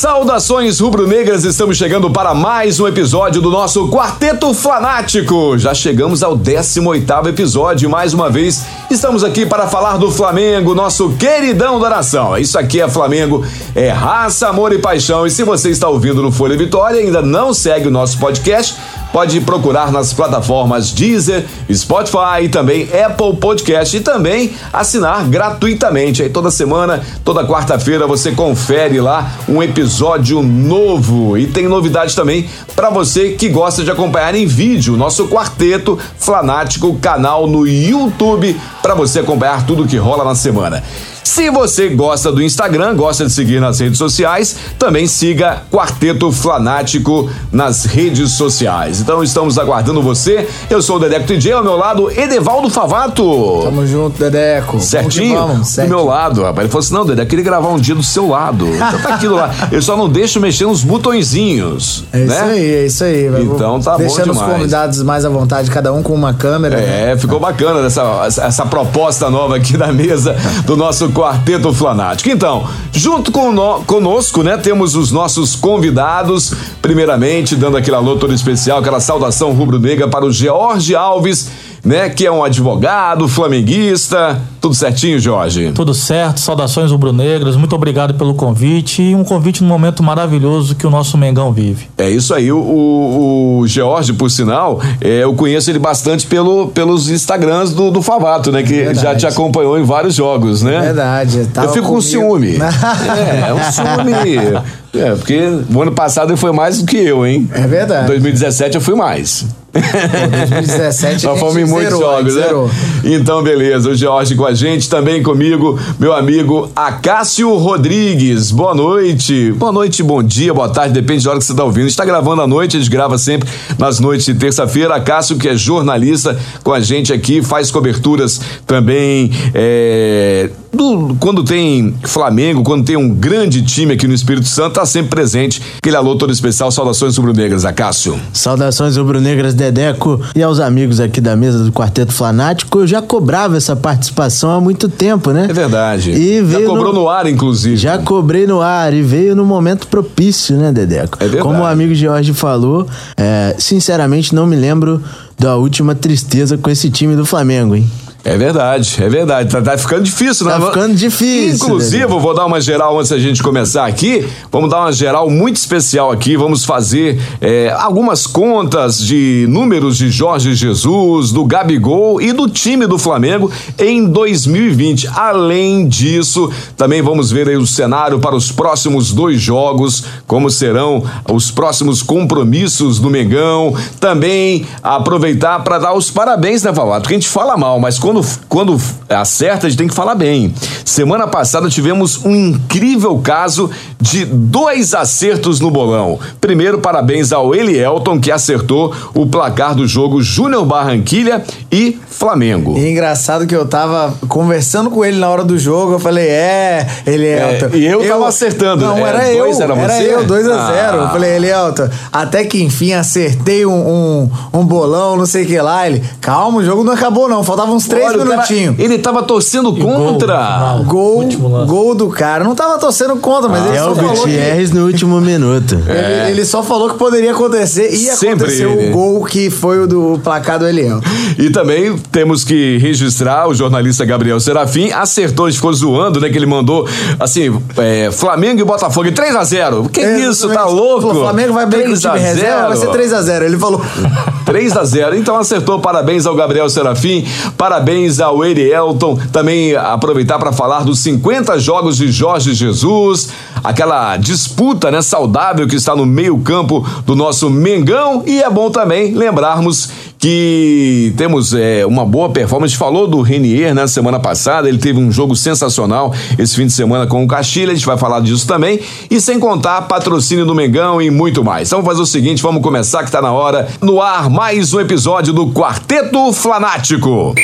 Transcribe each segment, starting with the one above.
Saudações rubro-negras, estamos chegando para mais um episódio do nosso Quarteto Flanático. Já chegamos ao 18º episódio e mais uma vez estamos aqui para falar do Flamengo, nosso queridão da nação. Isso aqui é Flamengo, é raça, amor e paixão. E se você está ouvindo no Folha Vitória e ainda não segue o nosso podcast, pode procurar nas plataformas Deezer, Spotify e também Apple Podcast e também assinar gratuitamente. Aí toda semana, toda quarta-feira você confere lá um episódio novo e tem novidade também para você que gosta de acompanhar em vídeo nosso quarteto Flanático canal no YouTube para você acompanhar tudo que rola na semana. Se você gosta do Instagram, gosta de seguir nas redes sociais, também siga Quarteto Flanático nas redes sociais. Então estamos aguardando você. Eu sou o Dedeco TJ, ao meu lado, Edevaldo Favato. Tamo junto, Dedeco. Certinho? Vamos vamos, certinho. Do meu lado, rapaz. Ele falou assim: não, Dedeco, queria gravar um dia do seu lado. Então tá aquilo lá. Eu só não deixo mexer nos botõezinhos. É né? isso aí, é isso aí. Então tá Deixando bom demais. os convidados mais à vontade, cada um com uma câmera. É, né? ficou bacana essa, essa proposta nova aqui da mesa do nosso Quarteto Flanático. Então, junto conosco, né, temos os nossos convidados. Primeiramente, dando aquele alô especial, aquela saudação rubro-negra para o George Alves, né, que é um advogado flamenguista. Tudo certinho, Jorge? Tudo certo, saudações rubro-negras, muito obrigado pelo convite e um convite num momento maravilhoso que o nosso Mengão vive. É isso aí, o, o, o George, por sinal, é, eu conheço ele bastante pelo, pelos Instagrams do, do Favato, né, que Verdade. já te acompanhou em vários jogos, né? Verdade. Eu fico com ciúme. é, é um ciúme. É, porque o ano passado ele foi mais do que eu, hein? É verdade. 2017 eu fui mais. Pô, 2017 Nós fomos em muitos zerou, jogos, né? zerou. Então, beleza. O Jorge com a gente, também comigo, meu amigo Acácio Rodrigues. Boa noite. Boa noite, bom dia, boa tarde, depende da hora que você está ouvindo. Está gravando à noite, a gente grava sempre nas noites de terça-feira. Acácio, que é jornalista com a gente aqui, faz coberturas também. é, do- quando tem Flamengo, quando tem um grande time aqui no Espírito Santo, tá sempre presente. Aquele alô todo especial, saudações rubro-negras, Acácio. Saudações rubro-negras Dedeco e aos amigos aqui da mesa do Quarteto Flanático. Eu já cobrava essa participação há muito tempo, né? É verdade. E Já cobrou no... ar, inclusive. Já cobrei no ar e veio no momento propício, né, Dedeco? É verdade. Como o amigo Jorge falou, é, sinceramente não me lembro da última tristeza com esse time do Flamengo, hein? É verdade, é verdade. Tá, tá ficando difícil, né? Tá ficando difícil, Inclusive, vou dar uma geral antes da gente começar aqui. Vamos dar uma geral muito especial aqui. Vamos fazer é, algumas contas de números de Jorge Jesus, do Gabigol e do time do Flamengo em 2020. Além disso, também vamos ver aí o cenário para os próximos dois jogos, como serão os próximos compromissos do Mengão. Também aproveitar para dar os parabéns, né, Falato? Porque a gente fala mal, mas quando, quando acerta, a gente tem que falar bem. Semana passada tivemos um incrível caso de dois acertos no bolão. Primeiro, parabéns ao Elielton, que acertou o placar do jogo Júnior Barranquilha e Flamengo. E engraçado que eu tava conversando com ele na hora do jogo, eu falei, é, Elielton. É, e eu tava acertando. Não, É, era eu. dois era você? eu, 2 a 0 Ah. Eu falei, Elielton, até que enfim acertei um, um, um bolão, não sei o que lá. Ele, calma, o jogo não acabou não, faltavam uns três Olha, o cara- minutinhos. ele tava torcendo contra. Gol, lance. gol do cara. Não tava torcendo contra, mas ele É só o falou que... Gutierrez no último minuto. Ele, ele só falou que poderia acontecer e Sempre aconteceu ele. o gol que foi o do placar do Eliel. E também temos que registrar o jornalista Gabriel Serafim acertou, a gente ficou zoando, né? Que ele mandou assim: é, Flamengo e Botafogo em 3x0. Que isso, tá louco? O Flamengo vai bem com o 3 a time reserva, vai ser 0. 3x0. Ele falou. 3 a 0 Então acertou. Parabéns ao Gabriel Serafim, parabéns ao Erielton. Também aproveitar para falar dos 50 jogos de Jorge Jesus, aquela disputa né, saudável que está no meio-campo do nosso Mengão. E é bom também lembrarmos que temos é, uma boa performance. Falou do Renier na né, semana passada, ele teve um jogo sensacional esse fim de semana com o Castilha, a gente vai falar disso também. E sem contar patrocínio do Mengão e muito mais. Então vamos fazer o seguinte, vamos começar que está na hora. No ar, mais um episódio do Quarteto Flanático.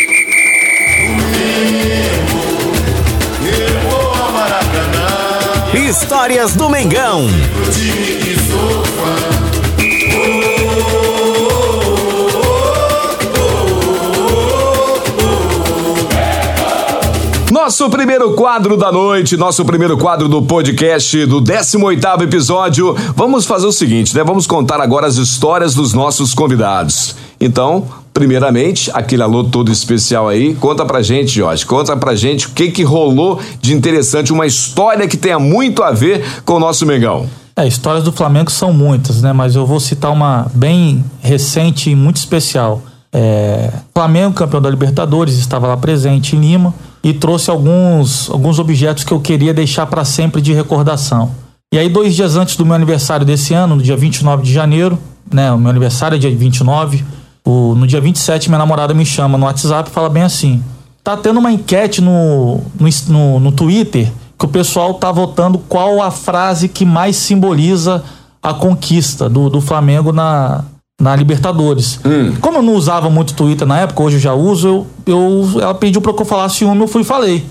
Histórias do Mengão. Nosso primeiro quadro da noite, nosso primeiro quadro do podcast do 18º episódio. Vamos fazer o seguinte, né? Vamos contar agora as histórias dos nossos convidados. Então, primeiramente, aquele alô todo especial aí, conta pra gente, Jorge, conta pra gente o que que rolou de interessante, uma história que tenha muito a ver com o nosso Mengão. É, histórias do Flamengo são muitas, né? Mas eu vou citar uma bem recente e muito especial. É, Flamengo, campeão da Libertadores, estava lá presente em Lima e trouxe alguns, alguns objetos que eu queria deixar para sempre de recordação. E aí, dois dias antes do meu aniversário desse ano, no dia 29 de janeiro, né? O meu aniversário é dia 29. O, no dia 27, minha namorada me chama no WhatsApp e fala bem assim: tá tendo uma enquete no, no, no, no Twitter que o pessoal tá votando qual a frase que mais simboliza a conquista do, do Flamengo na, na Libertadores. Hum. Como eu não usava muito Twitter na época, hoje eu já uso, eu, eu ela pediu para que eu falasse uma, eu fui e falei.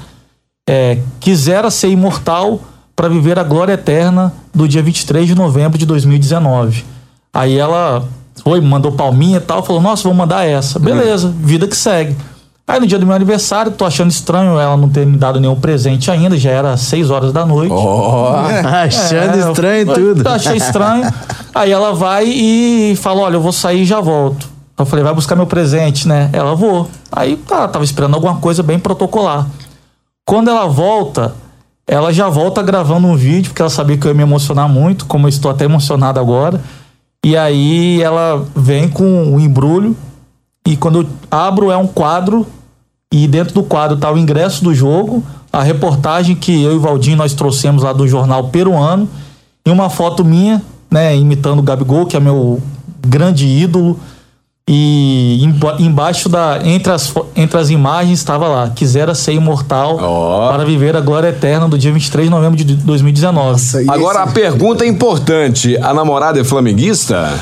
É, quisera ser imortal para viver a glória eterna do dia 23 de novembro de 2019. Aí ela foi, mandou palminha e tal, falou: Nossa, vou mandar essa. Beleza, vida que segue. Aí no dia do meu aniversário, tô achando estranho ela não ter me dado nenhum presente ainda, já era 6 horas da noite. Oh, achando é, estranho eu, tudo. Eu achei estranho. Aí ela vai e fala: Olha, eu vou sair e já volto. Eu falei: Vai buscar meu presente, né? Ela vou. Aí tá, tava esperando alguma coisa bem protocolar. Quando ela volta, ela já volta gravando um vídeo, porque ela sabia que eu ia me emocionar muito, como eu estou até emocionado agora. E aí ela vem com um embrulho e quando eu abro é um quadro e dentro do quadro tá o ingresso do jogo, a reportagem que eu e o Valdinho nós trouxemos lá do jornal peruano e uma foto minha, né, imitando o Gabigol, que é meu grande ídolo. E embaixo da entre as, entre as imagens estava lá, quisera ser imortal oh. para viver a glória eterna do dia 23 de novembro de 2019. Nossa, Agora esse... a pergunta é importante, a namorada é flamenguista?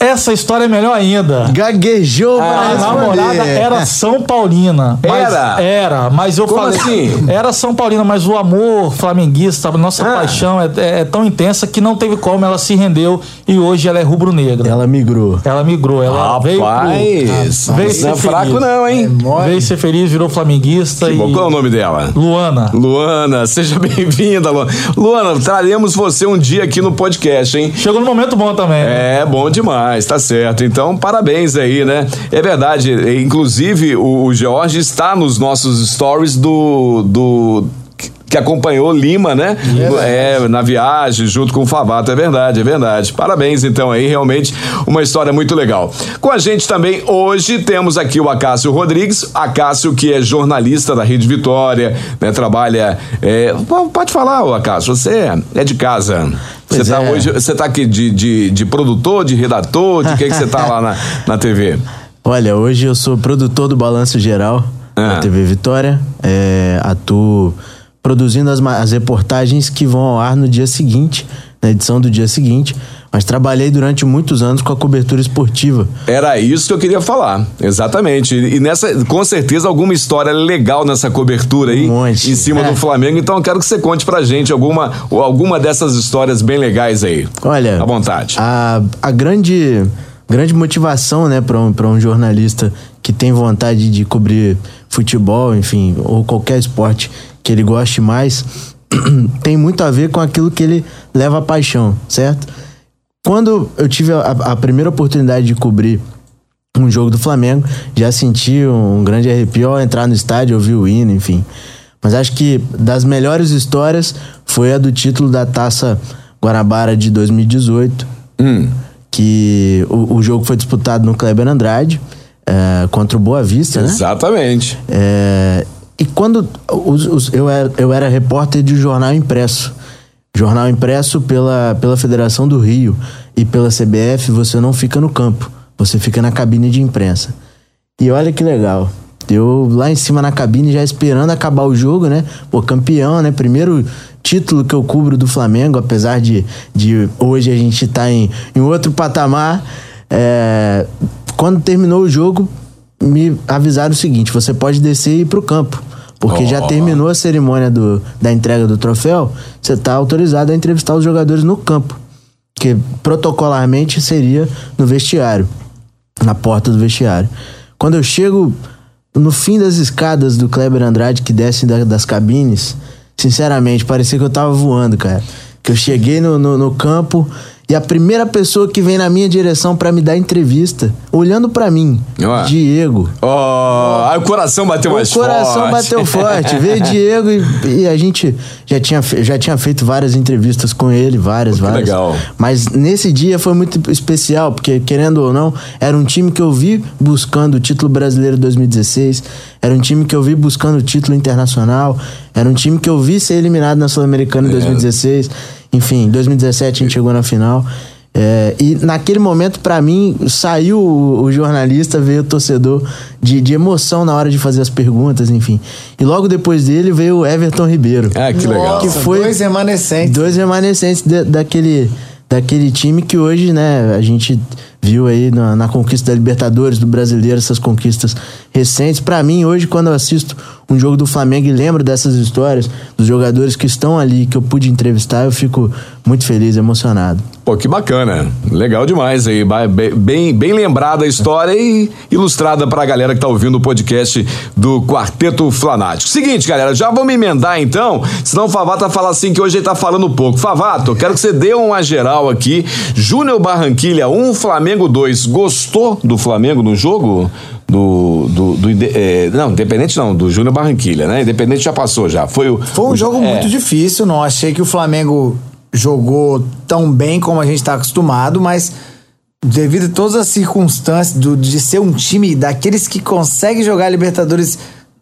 Essa história é melhor ainda. Gaguejou, A namorada era São Paulina. Era? Era, mas eu Como falei. Assim? Era São Paulina, mas o amor flamenguista, nossa ah. paixão é, é, é, tão intensa que não teve como, ela se rendeu e hoje ela é rubro-negra. Ela migrou. Ela migrou, ela Rapaz, veio. Pro, veio ser não é fraco, não, hein? É veio ser feliz, virou flamenguista. Que e... bom. Qual é o nome dela? Luana. Luana, seja bem-vinda, Luana. Luana, traremos você um dia aqui no podcast, hein? Chegou no momento bom também. Né? É, bom demais, tá certo. Então, parabéns aí, né? É verdade, inclusive o, o Jorge está nos nossos stories do, do que acompanhou Lima, né? É, na viagem, junto com o Favato. É verdade, é verdade. Parabéns, então, aí, realmente uma história muito legal. Com a gente também hoje temos aqui o Acácio Rodrigues. Acácio, que é jornalista da Rede Vitória, né? Trabalha. É, pode falar, Acácio, você é de casa. Você está é. hoje, você tá aqui de, de, de, produtor, de redator, de que, que você tá lá na, na TV? Olha, hoje eu sou produtor do Balanço Geral ah. da TV Vitória. É, atuo produzindo as, as reportagens que vão ao ar no dia seguinte, na edição do dia seguinte mas trabalhei durante muitos anos com a cobertura esportiva. Era isso que eu queria falar, exatamente. E nessa, com certeza, alguma história legal nessa cobertura aí, um monte. em cima é. do Flamengo. Então, eu quero que você conte pra gente alguma, alguma dessas histórias bem legais aí. Olha, à vontade. A, a grande, grande motivação, né, para um, pra um jornalista que tem vontade de cobrir futebol, enfim, ou qualquer esporte que ele goste mais, tem muito a ver com aquilo que ele leva a paixão, certo? Quando eu tive a, a primeira oportunidade de cobrir um jogo do Flamengo, já senti um, grande arrepio ao entrar no estádio, ouvir o hino, enfim. Mas acho que das melhores histórias foi a do título da Taça Guanabara de 2018. Hum que o, o jogo foi disputado no Kleber Andrade é, contra o Boa Vista, né? Exatamente. É, e quando os- os- eu, era, eu era repórter de jornal impresso. Jornal impresso pela, pela Federação do Rio e pela CBF, você não fica no campo, você fica na cabine de imprensa. E olha que legal. Eu lá em cima na cabine já esperando acabar o jogo, né? Pô, campeão, né? Primeiro título que eu cubro do Flamengo, apesar de, de hoje a gente estar em, em outro patamar. É, quando terminou o jogo, me avisaram o seguinte: você pode descer e ir pro campo. Porque já Ó. terminou a cerimônia do, da entrega do troféu, você tá autorizado a entrevistar os jogadores no campo. Que protocolarmente seria no vestiário na porta do vestiário. Quando eu chego no fim das escadas do Kleber Andrade que descem da- das cabines, sinceramente, parecia que eu tava voando, cara. Que eu cheguei no, no, no campo e a primeira pessoa que vem na minha direção pra me dar entrevista, olhando pra mim, Ué. Diego. Ó, aí o coração bateu mais O coração forte. bateu forte. Veio Diego e, e a gente já tinha, já tinha feito várias entrevistas com ele, várias, várias. legal. Mas nesse dia foi muito especial, porque, querendo ou não, era um time que eu vi buscando o título brasileiro 2016, era um time que eu vi buscando o título internacional, era um time que eu vi ser eliminado na Sul-Americana em 2016. Enfim, em 2017 a gente chegou na final. É, e naquele momento, pra mim, saiu o, o jornalista, veio o torcedor de, de emoção na hora de fazer as perguntas, enfim. E logo depois dele veio o Everton Ribeiro. Ah, que legal. Que foi Dois remanescentes. dois remanescentes de- daquele, daquele time que hoje, né, a gente viu aí na, na conquista da Libertadores, do Brasileiro, essas conquistas recentes. Pra mim, hoje, quando eu assisto um jogo do Flamengo e lembro dessas histórias, dos jogadores que estão ali, que eu pude entrevistar, eu fico muito feliz, emocionado. Pô, que bacana. Legal demais aí. Bem, bem lembrada a história e ilustrada pra galera que tá ouvindo o podcast do Quarteto Flanático. Seguinte, galera, já vamos emendar então, senão o Favato vai falar assim que hoje ele tá falando pouco. Favato, quero que você dê uma geral aqui. Júnior Barranquilha 1, Flamengo 2. Gostou do Flamengo no jogo? Do. do, do é, não, Independente não, do Júnior Barranquilha, né? Independente já passou já. Foi, o, Foi um o- jogo é. muito difícil, não achei que o Flamengo jogou tão bem como a gente está acostumado, mas devido a todas as circunstâncias do- de ser um time daqueles que consegue jogar Libertadores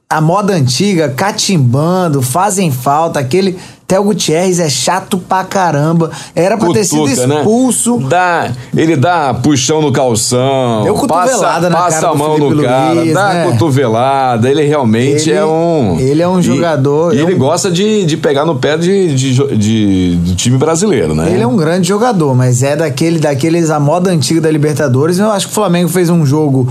a moda antiga, catimbando, fazem falta, aquele Theo Gutierrez é chato pra caramba, era pra ter sido Cutuca, né? expulso. Dá, ele dá puxão no calção. Deu cotovelada passa, na passa cara a mão no cara, Luiz, dá né? cotovelada. Ele realmente Ele- é um. ele é um jogador, E, é ele um- gosta de, de pegar no pé de, de, de- do time brasileiro, né? Ele é um grande jogador, mas é daquele, daqueles a moda antiga da Libertadores. Eu acho que o Flamengo fez um jogo,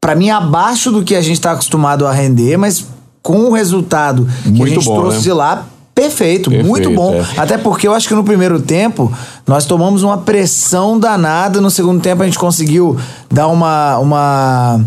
pra mim, abaixo do que a gente tá acostumado a render, mas com o resultado que Muito a gente bom, trouxe né? de lá. Perfeito, Perfeito, muito bom. é. Até porque eu acho que no primeiro tempo nós tomamos uma pressão danada. No segundo tempo a gente conseguiu dar uma, uma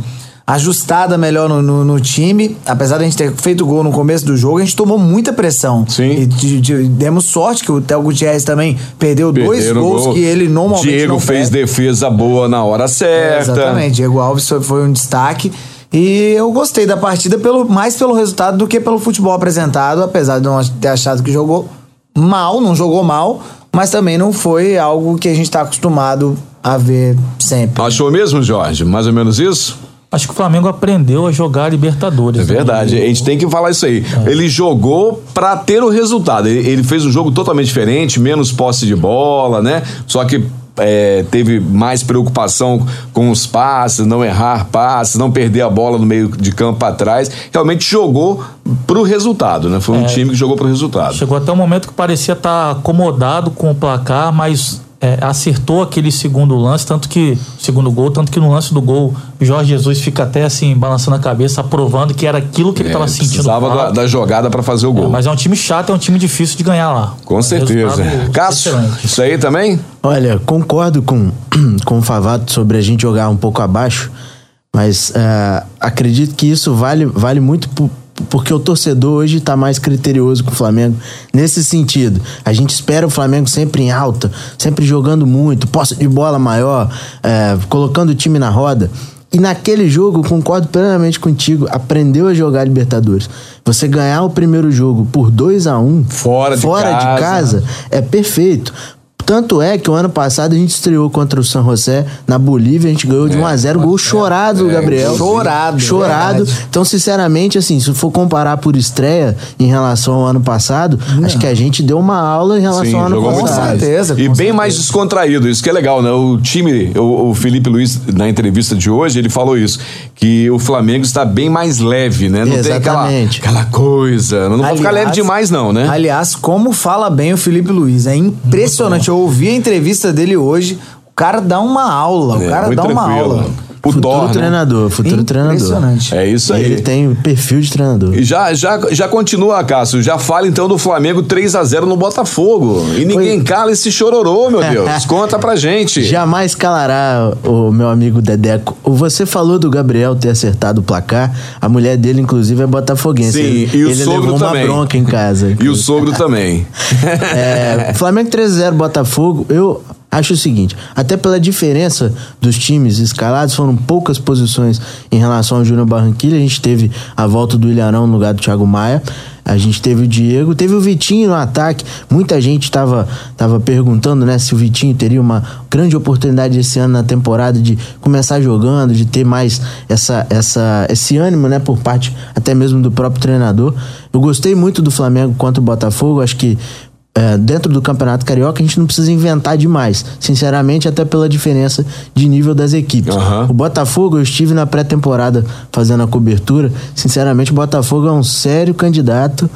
ajustada melhor no, no- no time. Apesar de a gente ter feito gol no começo do jogo, a gente tomou muita pressão. Sim. E de- de- demos sorte que o Theo Gutierrez também perdeu dois Perderam o gols gol. que ele normalmente Diego não fez defesa boa na hora certa. Exatamente, Diego Alves foi, foi um destaque. E eu gostei da partida pelo, mais pelo resultado do que pelo futebol apresentado, apesar de não ter achado que jogou mal, não jogou mal, mas também não foi algo que a gente está acostumado a ver sempre. Achou mesmo, Jorge? Mais ou menos isso? Acho que o Flamengo aprendeu a jogar Libertadores. É né? verdade, a gente tem que falar isso aí. Ele jogou pra ter o resultado. Ele, ele fez um jogo totalmente diferente, menos posse de bola, né? Só que é, teve mais preocupação com os passes, não errar passes, não perder a bola no meio de campo pra trás. Realmente jogou pro resultado, né? Foi um time que jogou pro resultado. Chegou até um momento que parecia estar acomodado com o placar, mas é, acertou aquele segundo lance, tanto que segundo gol, tanto que no lance do gol, Jorge Jesus fica até assim balançando a cabeça, aprovando que era aquilo que ele estava É, sentindo. precisava da, da jogada pra fazer o É, gol. mas é um time chato, é um time difícil de ganhar lá. Com certeza. Cássio, excelente. isso aí também? Olha, concordo com, com o Favato sobre a gente jogar um pouco abaixo, mas é, acredito que isso vale, vale muito porque o torcedor hoje está mais criterioso com o Flamengo nesse sentido. A gente espera o Flamengo sempre em alta, sempre jogando muito, posse de bola maior, é, colocando o time na roda. E naquele jogo, concordo plenamente contigo, aprendeu a jogar Libertadores. Você ganhar o primeiro jogo por 2 a 1 Fora de fora casa. de casa é perfeito. Tanto é que o ano passado a gente estreou contra o San José na Bolívia, a gente ganhou de 1 a 0 gol chorado, Gabriel. chorado, Chorado. verdade. Então, sinceramente, assim, se for comparar por estreia em relação ao ano passado, acho que a gente deu uma aula em relação Sim, ao ano passado. mais. certeza, E com bem certeza. mais descontraído, isso que é legal, né? O time, o, o Felipe Luiz, na entrevista de hoje, ele falou isso, que o Flamengo está bem mais leve, né? Não Exatamente. tem aquela, aquela coisa, não pode ficar leve demais não, né? Aliás, como fala bem o Felipe Luiz, é impressionante. Eu ouvi a entrevista dele hoje, o cara dá uma aula, o É, cara muito dá uma aula. O Futuro né? treinador, futuro treinador. Impressionante. É isso aí. Ele tem perfil de treinador. E já, já, já continua, Cássio. Já fala então do Flamengo 3 a 0 no Botafogo. E ninguém cala esse chororô, meu Deus. Conta pra gente. Jamais calará o meu amigo Dedeco. Você falou do Gabriel ter acertado o placar. A mulher dele, inclusive, é botafoguense. Sim, ele, e o ele sogro levou também. uma bronca em casa. E o sogro também. É, Flamengo 3x0 Botafogo, eu acho o seguinte, até pela diferença dos times escalados, foram poucas posições em relação ao Júnior Barranquilla, a gente teve a volta do Ilharão no lugar do Thiago Maia, a gente teve o Diego, teve o Vitinho no ataque, muita gente estava tava perguntando né, se o Vitinho teria uma grande oportunidade esse ano na temporada de começar jogando, de ter mais essa, essa, esse ânimo né, por parte até mesmo do próprio treinador. Eu gostei muito do Flamengo contra o Botafogo, acho que é, dentro do Campeonato Carioca, a gente não precisa inventar demais. Sinceramente, até pela diferença de nível das equipes. Aham. O Botafogo, eu estive na pré-temporada fazendo a cobertura. Sinceramente, o Botafogo é um sério candidato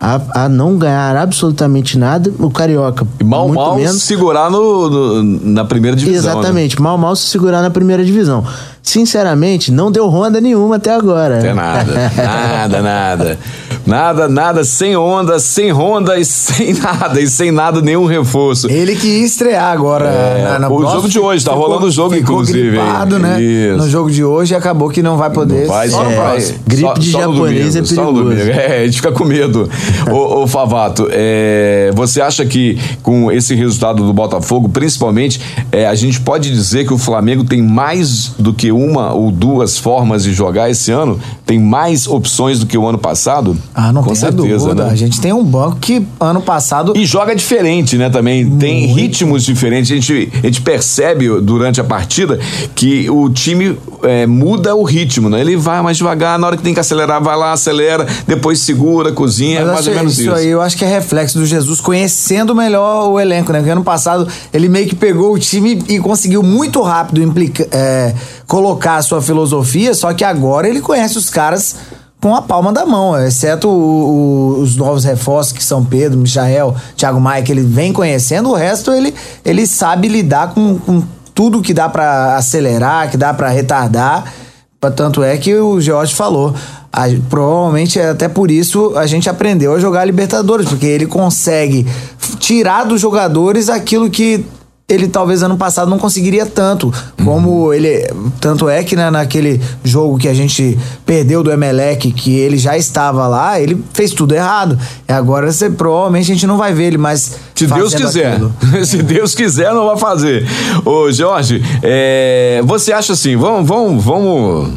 a, a não ganhar absolutamente nada. O Carioca, E mal, muito mal menos. segurar no, no- na primeira divisão. né? Exatamente, mal mal se segurar na primeira divisão. Sinceramente, não deu ronda nenhuma até agora. Até nada, nada, nada. Nada, nada, sem onda, sem ronda e sem nada, e sem nada, nenhum reforço. Ele que ia estrear agora na, na É, o próxima, jogo de hoje, tá ficou- rolando o jogo, inclusive, gripado, né? Isso. No jogo de hoje acabou que não vai poder. Vai, só só no próximo. Gripe de no japonês é domingo, só no perigoso. É, a gente fica com medo. ô, ô, Favato, é, você acha que com esse resultado do Botafogo, principalmente, é, a gente pode dizer que o Flamengo tem mais do que uma ou duas formas de jogar esse ano? Tem mais opções do que o ano passado? Ah, não com tem certeza, dúvida. né? A gente tem um banco que ano passado E joga diferente, né? Também tem ritmos diferentes. A gente, a gente percebe durante a partida que o time é, muda o ritmo, né? Ele vai mais devagar, na hora que tem que acelerar, vai lá, acelera, depois segura, cozinha, Mas mais ou menos isso, isso. aí eu acho que é reflexo do Jesus conhecendo melhor o elenco, né? Porque ano passado ele meio que pegou o time e conseguiu muito rápido implica, é, colocar a sua filosofia, só que agora ele conhece os caras com a palma da mão, exceto o- o- os novos reforços que são Pedro, Michael, Thiago Maia, que ele vem conhecendo, o resto ele, ele sabe lidar com, com tudo que dá pra acelerar, que dá pra retardar. Tanto é que o George falou. a- provavelmente é até por isso a gente aprendeu a jogar Libertadores, porque ele consegue tirar dos jogadores aquilo que ele talvez ano passado não conseguiria tanto. Como ele. Tanto é que né, naquele jogo que a gente perdeu do Emelec, que ele já estava lá, ele fez tudo errado. E agora você, provavelmente a gente não vai ver ele mais. Se Deus quiser. Se Deus quiser, não vai fazer. Ô, Jorge, é, você acha assim, vamos, vamos, vamos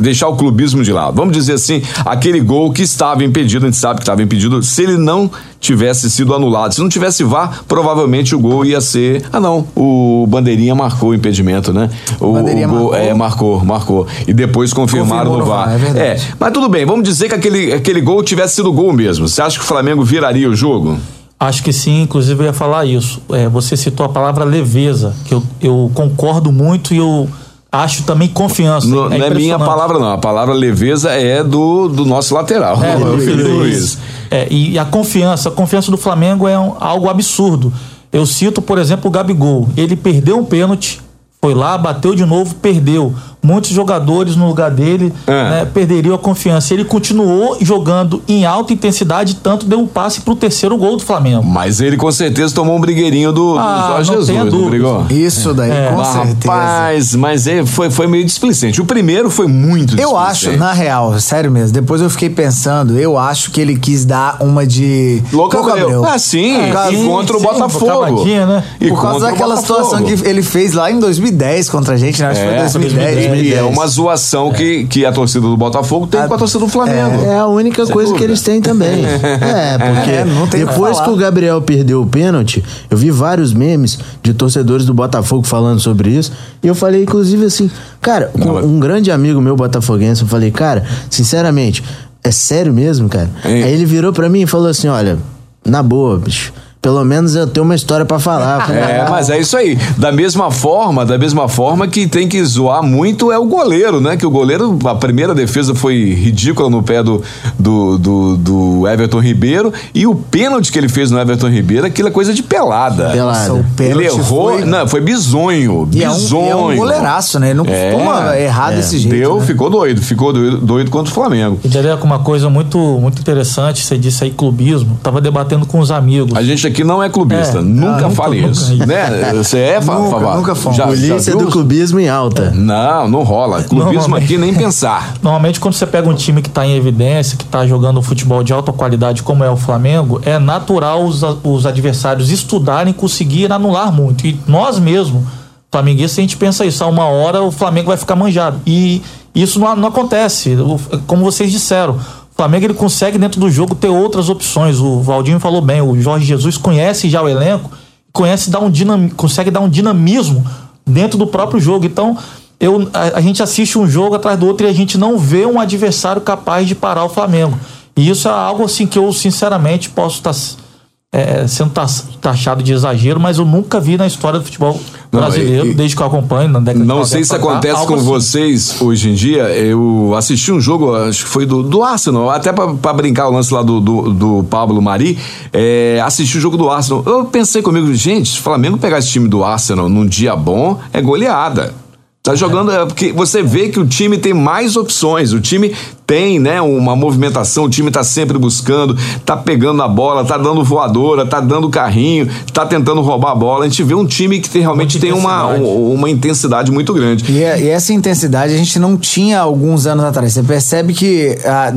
deixar o clubismo de lado. Vamos dizer assim, aquele gol que estava impedido, a gente sabe que estava impedido, se ele não tivesse sido anulado, se não tivesse VAR, provavelmente o gol ia ser... Ah, não, o Bandeirinha marcou o impedimento, né? O, Bandeirinha o gol, marcou. É, marcou, marcou. E depois confirmaram Confirmou no VAR. VAR, é verdade. mas tudo bem, vamos dizer que aquele, aquele gol tivesse sido gol mesmo. Você acha que o Flamengo viraria o jogo? Acho que sim, inclusive eu ia falar isso. É, você citou a palavra leveza, que eu, eu concordo muito e eu acho também confiança. Não, não é minha palavra, não. A palavra leveza é do, do nosso lateral. É, do Luiz. Luiz. É, e a confiança, a confiança do Flamengo é um- algo absurdo. Eu cito, por exemplo, o Gabigol. Ele perdeu um pênalti, foi lá, bateu de novo, perdeu. Muitos jogadores no lugar dele É. né, perderiam a confiança. Ele continuou jogando em alta intensidade, tanto deu um passe pro terceiro gol do Flamengo. Mas ele com certeza tomou um brigueirinho do, do Ah, Jorge não Jesus, tenha não? Isso daí, com Mas, certeza. Rapaz, mas é, foi, foi meio displicente. O primeiro foi muito Eu displicente. acho, na real, sério mesmo, depois eu fiquei pensando, eu acho que ele quis dar uma de. Louco Abreu. Ah, sim, É, e sim, contra o sim, Botafogo. cavadinha, né? E Por causa o daquela Botafogo. situação que ele fez lá em 2010 contra a gente, né? Acho que É, foi 2010, 2010. E é uma zoação que, que a torcida do Botafogo tem com a torcida do Flamengo. É a única Sem coisa que dúvida. eles têm também. É, porque É, que depois que o Gabriel perdeu o pênalti, eu vi vários memes de torcedores do Botafogo falando sobre isso. E eu falei, inclusive, assim, cara, Não, um grande amigo meu botafoguense, eu falei, cara, sinceramente, é sério mesmo, cara? Hein? Aí ele virou pra mim e falou assim: olha, na boa, bicho. Pelo menos eu tenho uma história pra falar. É, mas é isso aí. Da mesma forma, da mesma forma que tem que zoar muito é o goleiro, né? Que o goleiro, a primeira defesa foi ridícula no pé do, do, do, do Everton Ribeiro e o pênalti que ele fez no Everton Ribeiro, aquilo é coisa de pelada. Pelada. Nossa, o pênalti Ele errou, foi- não, foi bizonho, E é um, bizonho. e é um goleiraço, né? Ele não É, costuma errar é. desse jeito. Deu, né? ficou doido, ficou doido, doido contra o Flamengo. E Dedeco, uma coisa muito, muito interessante, você disse aí clubismo, tava debatendo com os amigos. A gente aqui não é clubista, É, nunca não, fale nunca, isso. nunca. Né? Você é, Fa- Nunca, nunca fomos. Já- Polícia do clubismo em alta. Não, não rola. Clubismo Normalmente. aqui nem pensar. Normalmente, quando você pega um time que está em evidência, que está jogando um futebol de alta qualidade, como é o Flamengo, é natural os, os adversários estudarem e conseguir anular muito. E nós mesmos, flamenguistas, a gente pensa isso, a uma hora o Flamengo vai ficar manjado. E isso não, não acontece. O- como vocês disseram, Flamengo ele consegue, dentro do jogo, ter outras opções. O Valdinho falou bem, o Jorge Jesus conhece já o elenco, conhece dar um dinam, consegue dar um dinamismo dentro do próprio jogo. Então, eu, a, a gente assiste um jogo atrás do outro e a gente não vê um adversário capaz de parar o Flamengo. E isso é algo assim que eu, sinceramente, posso estar é, sendo tax- taxado de exagero, mas eu nunca vi na história do futebol Não, brasileiro, e- desde que eu acompanho, na década de Não 90 sei se cá, acontece com assim. vocês hoje em dia. Eu assisti um jogo, acho que foi do, do Arsenal, até pra, pra brincar o lance lá do, do, do Pablo Mari. É, assisti o jogo do Arsenal. Eu pensei comigo, gente, se o Flamengo pegar esse time do Arsenal num dia bom, é goleada. Tá jogando, é porque você vê que o time tem mais opções, o time tem, né, uma movimentação, o time tá sempre buscando, tá pegando na bola, tá dando voadora, tá dando carrinho, tá tentando roubar a bola. A gente vê um time que tem, realmente tem uma, intensidade. uma intensidade muito grande. E, é- e essa intensidade a gente não tinha alguns anos atrás. Você percebe que ah,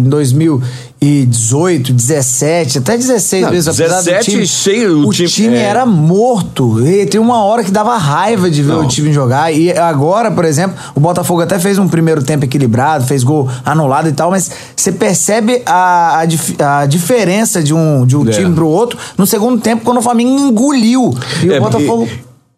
em 2018, 17, até 16 Não, vezes, apesar 17 do time, cheio, o o time- time, é. era morto. E tem uma hora que dava raiva de ver Não. o time jogar. E agora, por exemplo, o Botafogo até fez um primeiro tempo equilibrado, fez gol anulado e tal, mas você percebe a, a, dif- a diferença de um, de um É. time pro outro no segundo tempo, quando o Flamengo engoliu. E É, o Botafogo.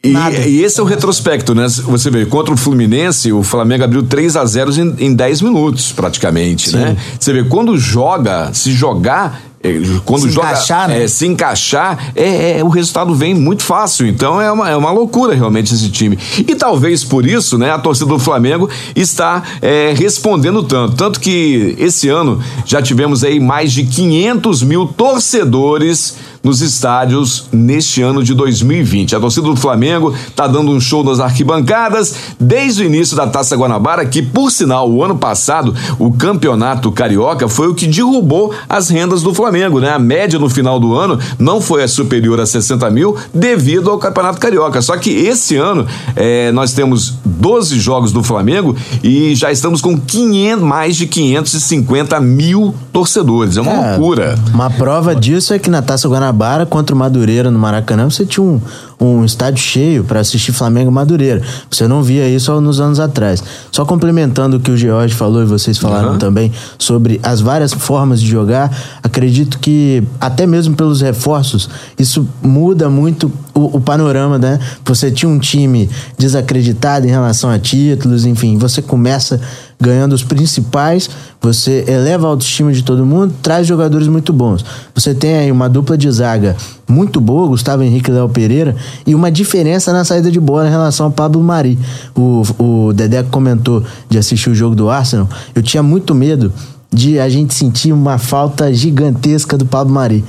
E, e esse é o retrospecto, né? Você vê, contra o Fluminense, o Flamengo abriu 3 a 0 em, em 10 minutos, praticamente, né? Você vê, quando joga, se jogar. eh, Quando Se joga, encaixar, né? é, se encaixar, é, é, o resultado vem muito fácil. Então é uma, é uma loucura realmente esse time. E talvez por isso, né, a torcida do Flamengo está é, respondendo tanto. Tanto que esse ano já tivemos aí mais de 500 mil torcedores nos estádios neste ano de 2020. A torcida do Flamengo está dando um show nas arquibancadas desde o início da Taça Guanabara, que, por sinal, o ano passado, o campeonato carioca foi o que derrubou as rendas do Flamengo, né? A média no final do ano não foi superior a 60 mil devido ao campeonato carioca. Só que esse ano eh, nós temos 12 jogos do Flamengo e já estamos com 500, mais de 550 mil torcedores. É uma É, loucura. Uma prova disso é que na Taça Guanabara, contra o Madureira no Maracanã, você tinha um, um estádio cheio para assistir Flamengo Madureira. Você não via isso nos anos atrás. Só complementando o que o George falou e vocês falaram Uhum. também sobre as várias formas de jogar, acredito que até mesmo pelos reforços, isso muda muito o, o panorama, né? Você tinha um time desacreditado em relação a títulos, enfim, você começa ganhando os principais, você eleva a autoestima de todo mundo, traz jogadores muito bons. Você tem aí uma dupla de zaga muito boa, Gustavo Henrique Léo Pereira, e uma diferença na saída de bola em relação ao Pablo Mari. O, o Dedé comentou de assistir o jogo do Arsenal, eu tinha muito medo de a gente sentir uma falta gigantesca do Pablo Mari.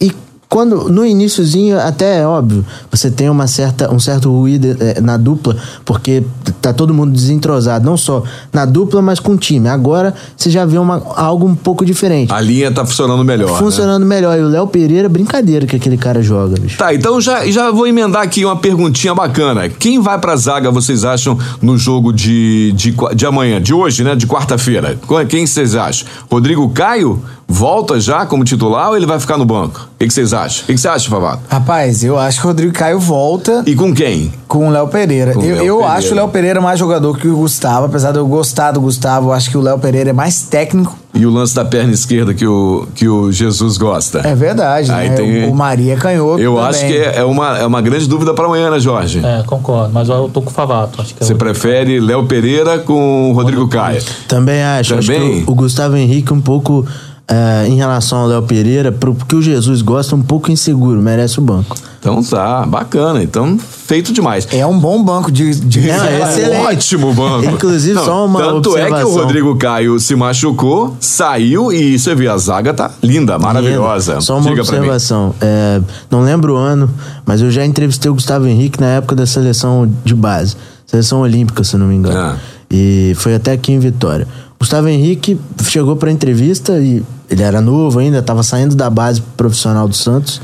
E quando no iníciozinho até é óbvio você tem uma certa um certo ruído eh, na dupla porque tá todo mundo desentrosado não só na dupla mas com o time agora você já vê uma, algo um pouco diferente A linha tá funcionando melhor. né? funcionando melhor e o Léo Pereira brincadeira que aquele cara joga bicho. Tá, então já, já vou emendar aqui uma perguntinha bacana. Quem vai pra zaga, vocês acham, no jogo de, de, de amanhã, de hoje, né? De quarta-feira? Qu- Quem vocês acham? Rodrigo Caio volta já como titular ou ele vai ficar no banco? O que que vocês acham? O que que você acha, Favato? Rapaz, eu acho que o Rodrigo Caio volta E com quem? com o Léo Pereira. Com o eu Léo eu Pereira. acho o Léo Pereira é mais jogador que o Gustavo, apesar de eu gostar do Gustavo, eu acho que o Léo Pereira é mais técnico. E o lance da perna esquerda que o, que o Jesus gosta. É verdade, Aí né? tem- O Maria é canhoto Eu também. acho que é, é uma, é uma grande dúvida para amanhã, né, Jorge? É, concordo. Mas eu tô com o Favato. Acho que é Você o- prefere Léo Pereira com o Rodrigo Caio? Também acho. Acho Também? que o, o Gustavo Henrique um pouco eh, em relação ao Léo Pereira, pro, porque o Jesus gosta um pouco inseguro, merece o banco. Então tá, bacana. Então, feito demais. É um bom banco de, de Não, é excelente. Ótimo banco. Inclusive, só uma Tanto é que o observação. Rodrigo Caio se machucou, saiu e você viu, a zaga tá linda, maravilhosa. Linda. Só uma Diga observação. É, não lembro o ano, mas eu já entrevistei o Gustavo Henrique na época da seleção de base. Seleção olímpica, se não me engano. Ah. E foi até aqui em Vitória. Gustavo Henrique chegou pra entrevista e ele era novo ainda, tava saindo da base profissional do Santos.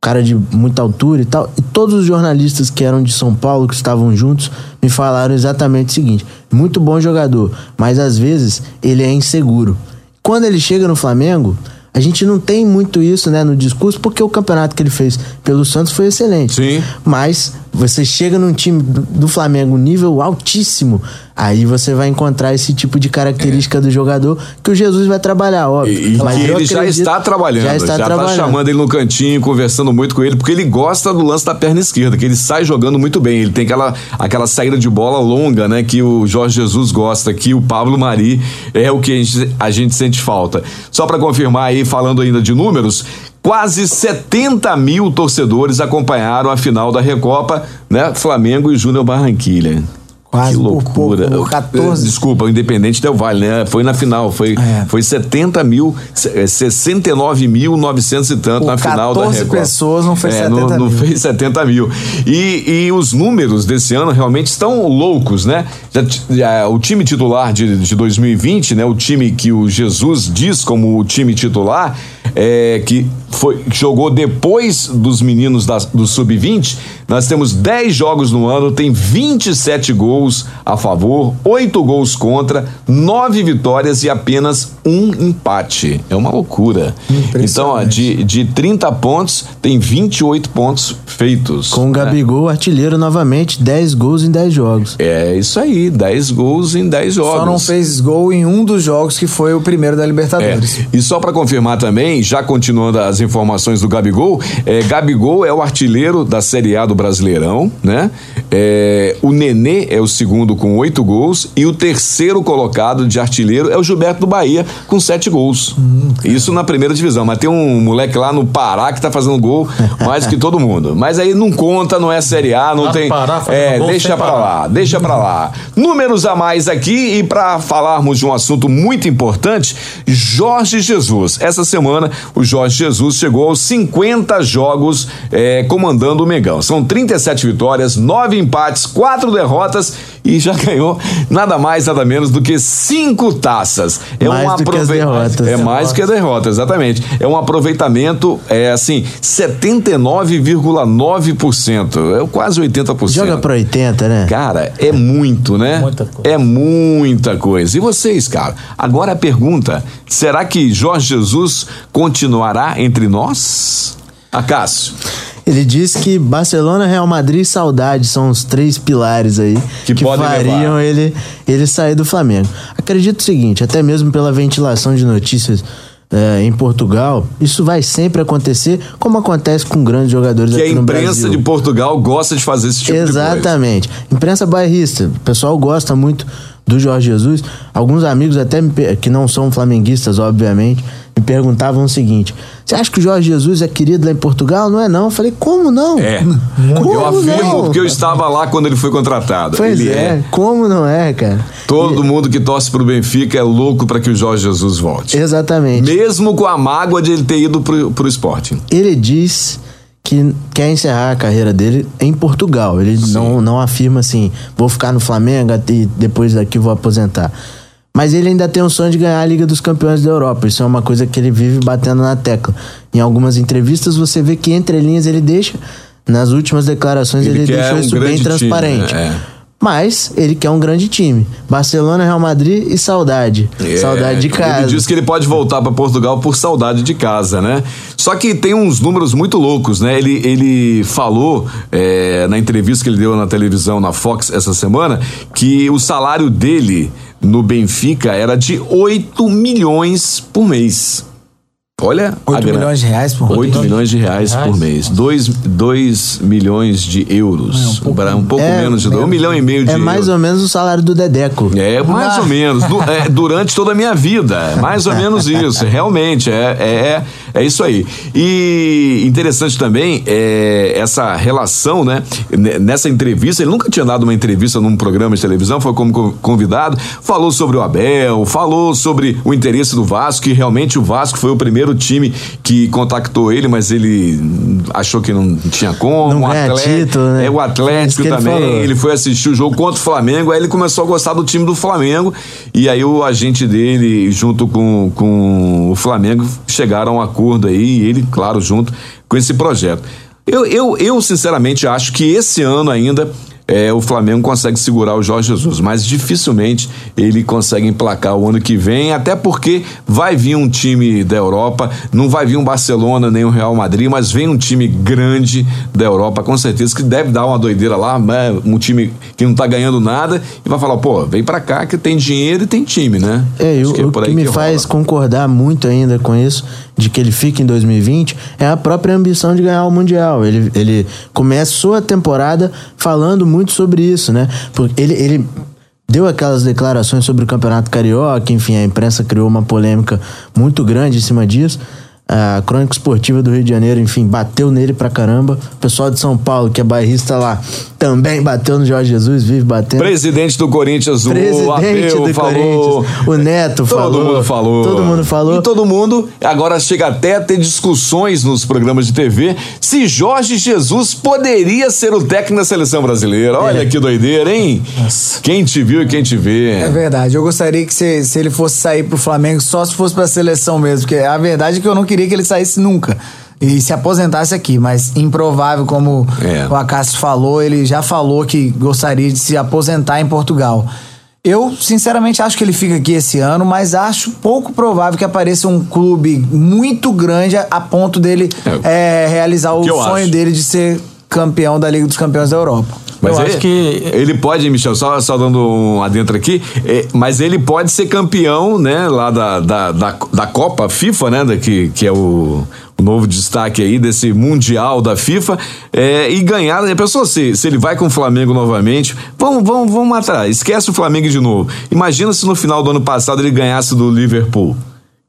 Cara de muita altura e tal. E todos os jornalistas que eram de São Paulo, que estavam juntos, me falaram exatamente o seguinte: muito bom jogador, mas às vezes ele é inseguro. Quando ele chega no Flamengo, a gente não tem muito isso né, no discurso, porque o campeonato que ele fez pelo Santos foi excelente. Sim. Mas você chega num time do, Flamengo nível altíssimo, aí você vai encontrar esse tipo de característica do jogador que o Jesus vai trabalhar, óbvio. E, e ele já acredito- está trabalhando, Já está tá trabalhando. chamando ele no cantinho, conversando muito com ele, porque ele gosta do lance da perna esquerda, que ele sai jogando muito bem. Ele tem aquela, aquela saída de bola longa, né? Que o Jorge Jesus gosta, que o Pablo Mari é o que a gente, a gente sente falta. Só para confirmar aí, falando ainda de números. Quase 70 mil torcedores acompanharam a final da Recopa, né? Flamengo e Júnior Barranquilha. Quase que por loucura. pouco, por 14. Desculpa, o Independente Del Vale, né? Foi na final, foi, É. foi 70 mil, eh, 69.900 e tanto Por na final da 14 Recopa. pessoas não fez é, 70 não, não mil. fez 70 mil. E, e os números desse ano realmente estão loucos, né? Já já, o time titular de, de 2020, né? O time que o Jesus diz como o time titular, é, que foi, jogou depois dos meninos da- do Sub-20, nós temos 10 jogos no ano, tem 27 gols a favor, 8 gols contra, 9 vitórias e apenas um empate. É uma loucura. Então, ó, de, de 30 pontos, tem 28 pontos feitos. Com o né? Gabigol, artilheiro novamente, 10 gols em 10 jogos. É isso aí, 10 gols em 10 jogos. Só não fez gol em um dos jogos que foi o primeiro da É, Libertadores. e só para confirmar também, já continuando as informações do Gabigol, é, Gabigol é o artilheiro da Série A do Brasileirão, né? É, o Nenê é o segundo com oito gols e o terceiro colocado de artilheiro é o Gilberto do Bahia com sete gols. Isso na primeira divisão, mas tem um moleque lá no Pará que tá fazendo gol mais que todo mundo. Mas aí não conta, não é Série A, não Lá tem. Pará, é, deixa pra parar. lá, deixa pra lá. Números a mais aqui e para falarmos de um assunto muito importante, Jorge Jesus. Essa semana o Jorge Jesus chegou aos 50 jogos eh, comandando o Mengão. São 37 vitórias, 9 empates, 4 derrotas e já ganhou nada mais, nada menos do que cinco taças. É Mais do que as aprove- derrotas. É mais do que a derrota, exatamente. É um aproveitamento, é assim, 79,9%. É quase 80%. Joga pra 80, né? Cara, é muito, né? Muita coisa. É muita coisa. E vocês, cara? Agora a pergunta: será que Jorge Jesus continuará entre nós? Acácio. Ele diz que Barcelona, Real Madrid e Saudade são os três pilares aí Que que, fariam levar. ele, ele sair do Flamengo. Acredito o seguinte, até mesmo pela ventilação de notícias eh, em Portugal, isso vai sempre acontecer, como acontece com grandes jogadores Que a aqui no imprensa Brasil. de Portugal gosta de fazer esse tipo de coisa. Exatamente. Imprensa bairrista. O pessoal gosta muito do Jorge Jesus. Alguns amigos, até que não são flamenguistas, obviamente, me perguntavam o seguinte: Você acha que o Jorge Jesus é querido lá em Portugal? Não é, não. Eu falei: Como não? É. Como eu afirmo não? porque eu estava lá quando ele foi contratado. Pois ele é. Como não é, cara? Todo mundo que torce pro Benfica é louco para que o Jorge Jesus volte. Exatamente. Mesmo com a mágoa de ele ter ido pro, pro Sporting. Ele diz que quer encerrar a carreira dele em Portugal. Ele não, não afirma assim, vou ficar no Flamengo e depois daqui vou aposentar. Mas ele ainda tem o sonho de ganhar a Liga dos Campeões da Europa. Isso é uma coisa que ele vive batendo na tecla. Em algumas entrevistas você vê que entre linhas ele deixa, nas últimas declarações Ele ele, deixou um isso bem time, transparente. né? É. Mas ele quer um grande time. Barcelona, Real Madrid e saudade. É, saudade de casa. Ele diz que ele pode voltar para Portugal por saudade de casa, né? Só que tem uns números muito loucos, né? Ele, ele falou é, na entrevista que ele deu na televisão, na Fox, essa semana, que o salário dele no Benfica era de 8 milhões por mês. Olha, 8 milhões de reais por 8 mês. milhões de reais, Reais? por mês. 2, 2 milhões de euros. um pouco, um pouco É, menos de dois. Um milhão e meio de É mais euros. ou menos o salário do Dedeco. É, mais ou menos. Du- é, durante toda a minha vida. É Mais ou menos isso. Realmente, é, é, é isso aí. E interessante também é essa relação, né? Nessa entrevista, ele nunca tinha dado uma entrevista num programa de televisão, foi como co- convidado, falou sobre o Abel, falou sobre o interesse do Vasco, que realmente o Vasco foi o primeiro time que contactou ele, mas ele achou que não tinha como. Não O ganha Atlético- título, né? É o Atlético ele também. falou. Ele foi assistir o jogo contra o Flamengo, aí ele começou a gostar do time do Flamengo, e aí o agente dele, junto com, com o Flamengo, chegaram a um acordo aí, e ele, claro, junto com esse projeto. Eu, eu, eu sinceramente, acho que esse ano ainda. É, o Flamengo consegue segurar o Jorge Jesus, mas dificilmente ele consegue emplacar o ano que vem, até porque vai vir um time da Europa, não vai vir um Barcelona nem um Real Madrid, mas vem um time grande da Europa, com certeza, que deve dar uma doideira lá, né? um time que não tá ganhando nada, e vai falar, pô, vem pra cá que tem dinheiro e tem time, né? É, e Acho o, o que me faz concordar muito ainda com isso, de que ele fique em 2020, é a própria ambição de ganhar o Mundial. Ele, ele começou a temporada falando muito sobre isso, né? Porque ele, ele deu aquelas declarações sobre o Campeonato Carioca, enfim, a imprensa criou uma polêmica muito grande em cima disso. A Crônica Esportiva do Rio de Janeiro, enfim, bateu nele pra caramba. O pessoal de São Paulo, que é bairrista lá, também bateu no Jorge Jesus, vive batendo. Presidente do Corinthians, o Presidente Abel do falou. Corinthians, o Neto Todo falou. mundo falou. Todo mundo falou. E todo mundo agora chega até a ter discussões nos programas de TV se Jorge Jesus poderia ser o técnico da seleção brasileira. Olha que doideira, hein? Quem te viu e quem te vê. É verdade. Eu gostaria que se, se ele fosse sair pro Flamengo, só se fosse pra seleção mesmo. Porque a verdade é que eu não queria que ele saísse nunca. E se aposentasse aqui, mas improvável, como É. o Acácio falou, ele já falou que gostaria de se aposentar em Portugal. Eu, sinceramente, acho que ele fica aqui esse ano, mas acho pouco provável que apareça um clube muito grande a, a ponto dele É. é, realizar o sonho acho. dele de ser campeão da Liga dos Campeões da Europa. Mas Eu ele, acho que- ele pode, Michel, só, só dando um adentro aqui, é, mas ele pode ser campeão, né, lá da, da, da, da Copa FIFA, né, da, que, que é o, o novo destaque aí desse Mundial da FIFA, é, e ganhar. A pessoa, se, se ele vai com o Flamengo novamente, vamos, vamos, vamos atrás, esquece o Flamengo de novo. Imagina se no final do ano passado ele ganhasse do Liverpool.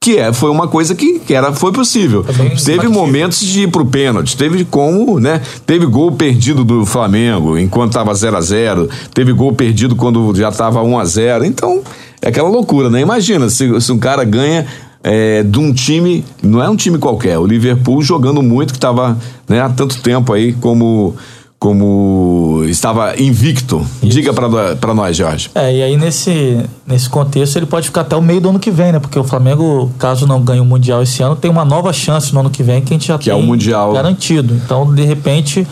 Que é, foi uma coisa que, que era, foi possível. Teve momentos de ir pro pênalti, teve como, né? Teve gol perdido do Flamengo enquanto tava 0 a 0 teve gol perdido quando já tava 1 a 0 Então, é aquela loucura, né? Imagina se, se um cara ganha é, de um time, não é um time qualquer, o Liverpool jogando muito, que tava né, há tanto tempo aí como, como estava invicto. Diga pra, nó- pra nós, Jorge. É, e aí nesse, nesse contexto ele pode ficar até o meio do ano que vem, né? Porque o Flamengo, caso não ganhe o Mundial esse ano, tem uma nova chance no ano que vem que a gente já Que é tem o Mundial. garantido. Então, de repente,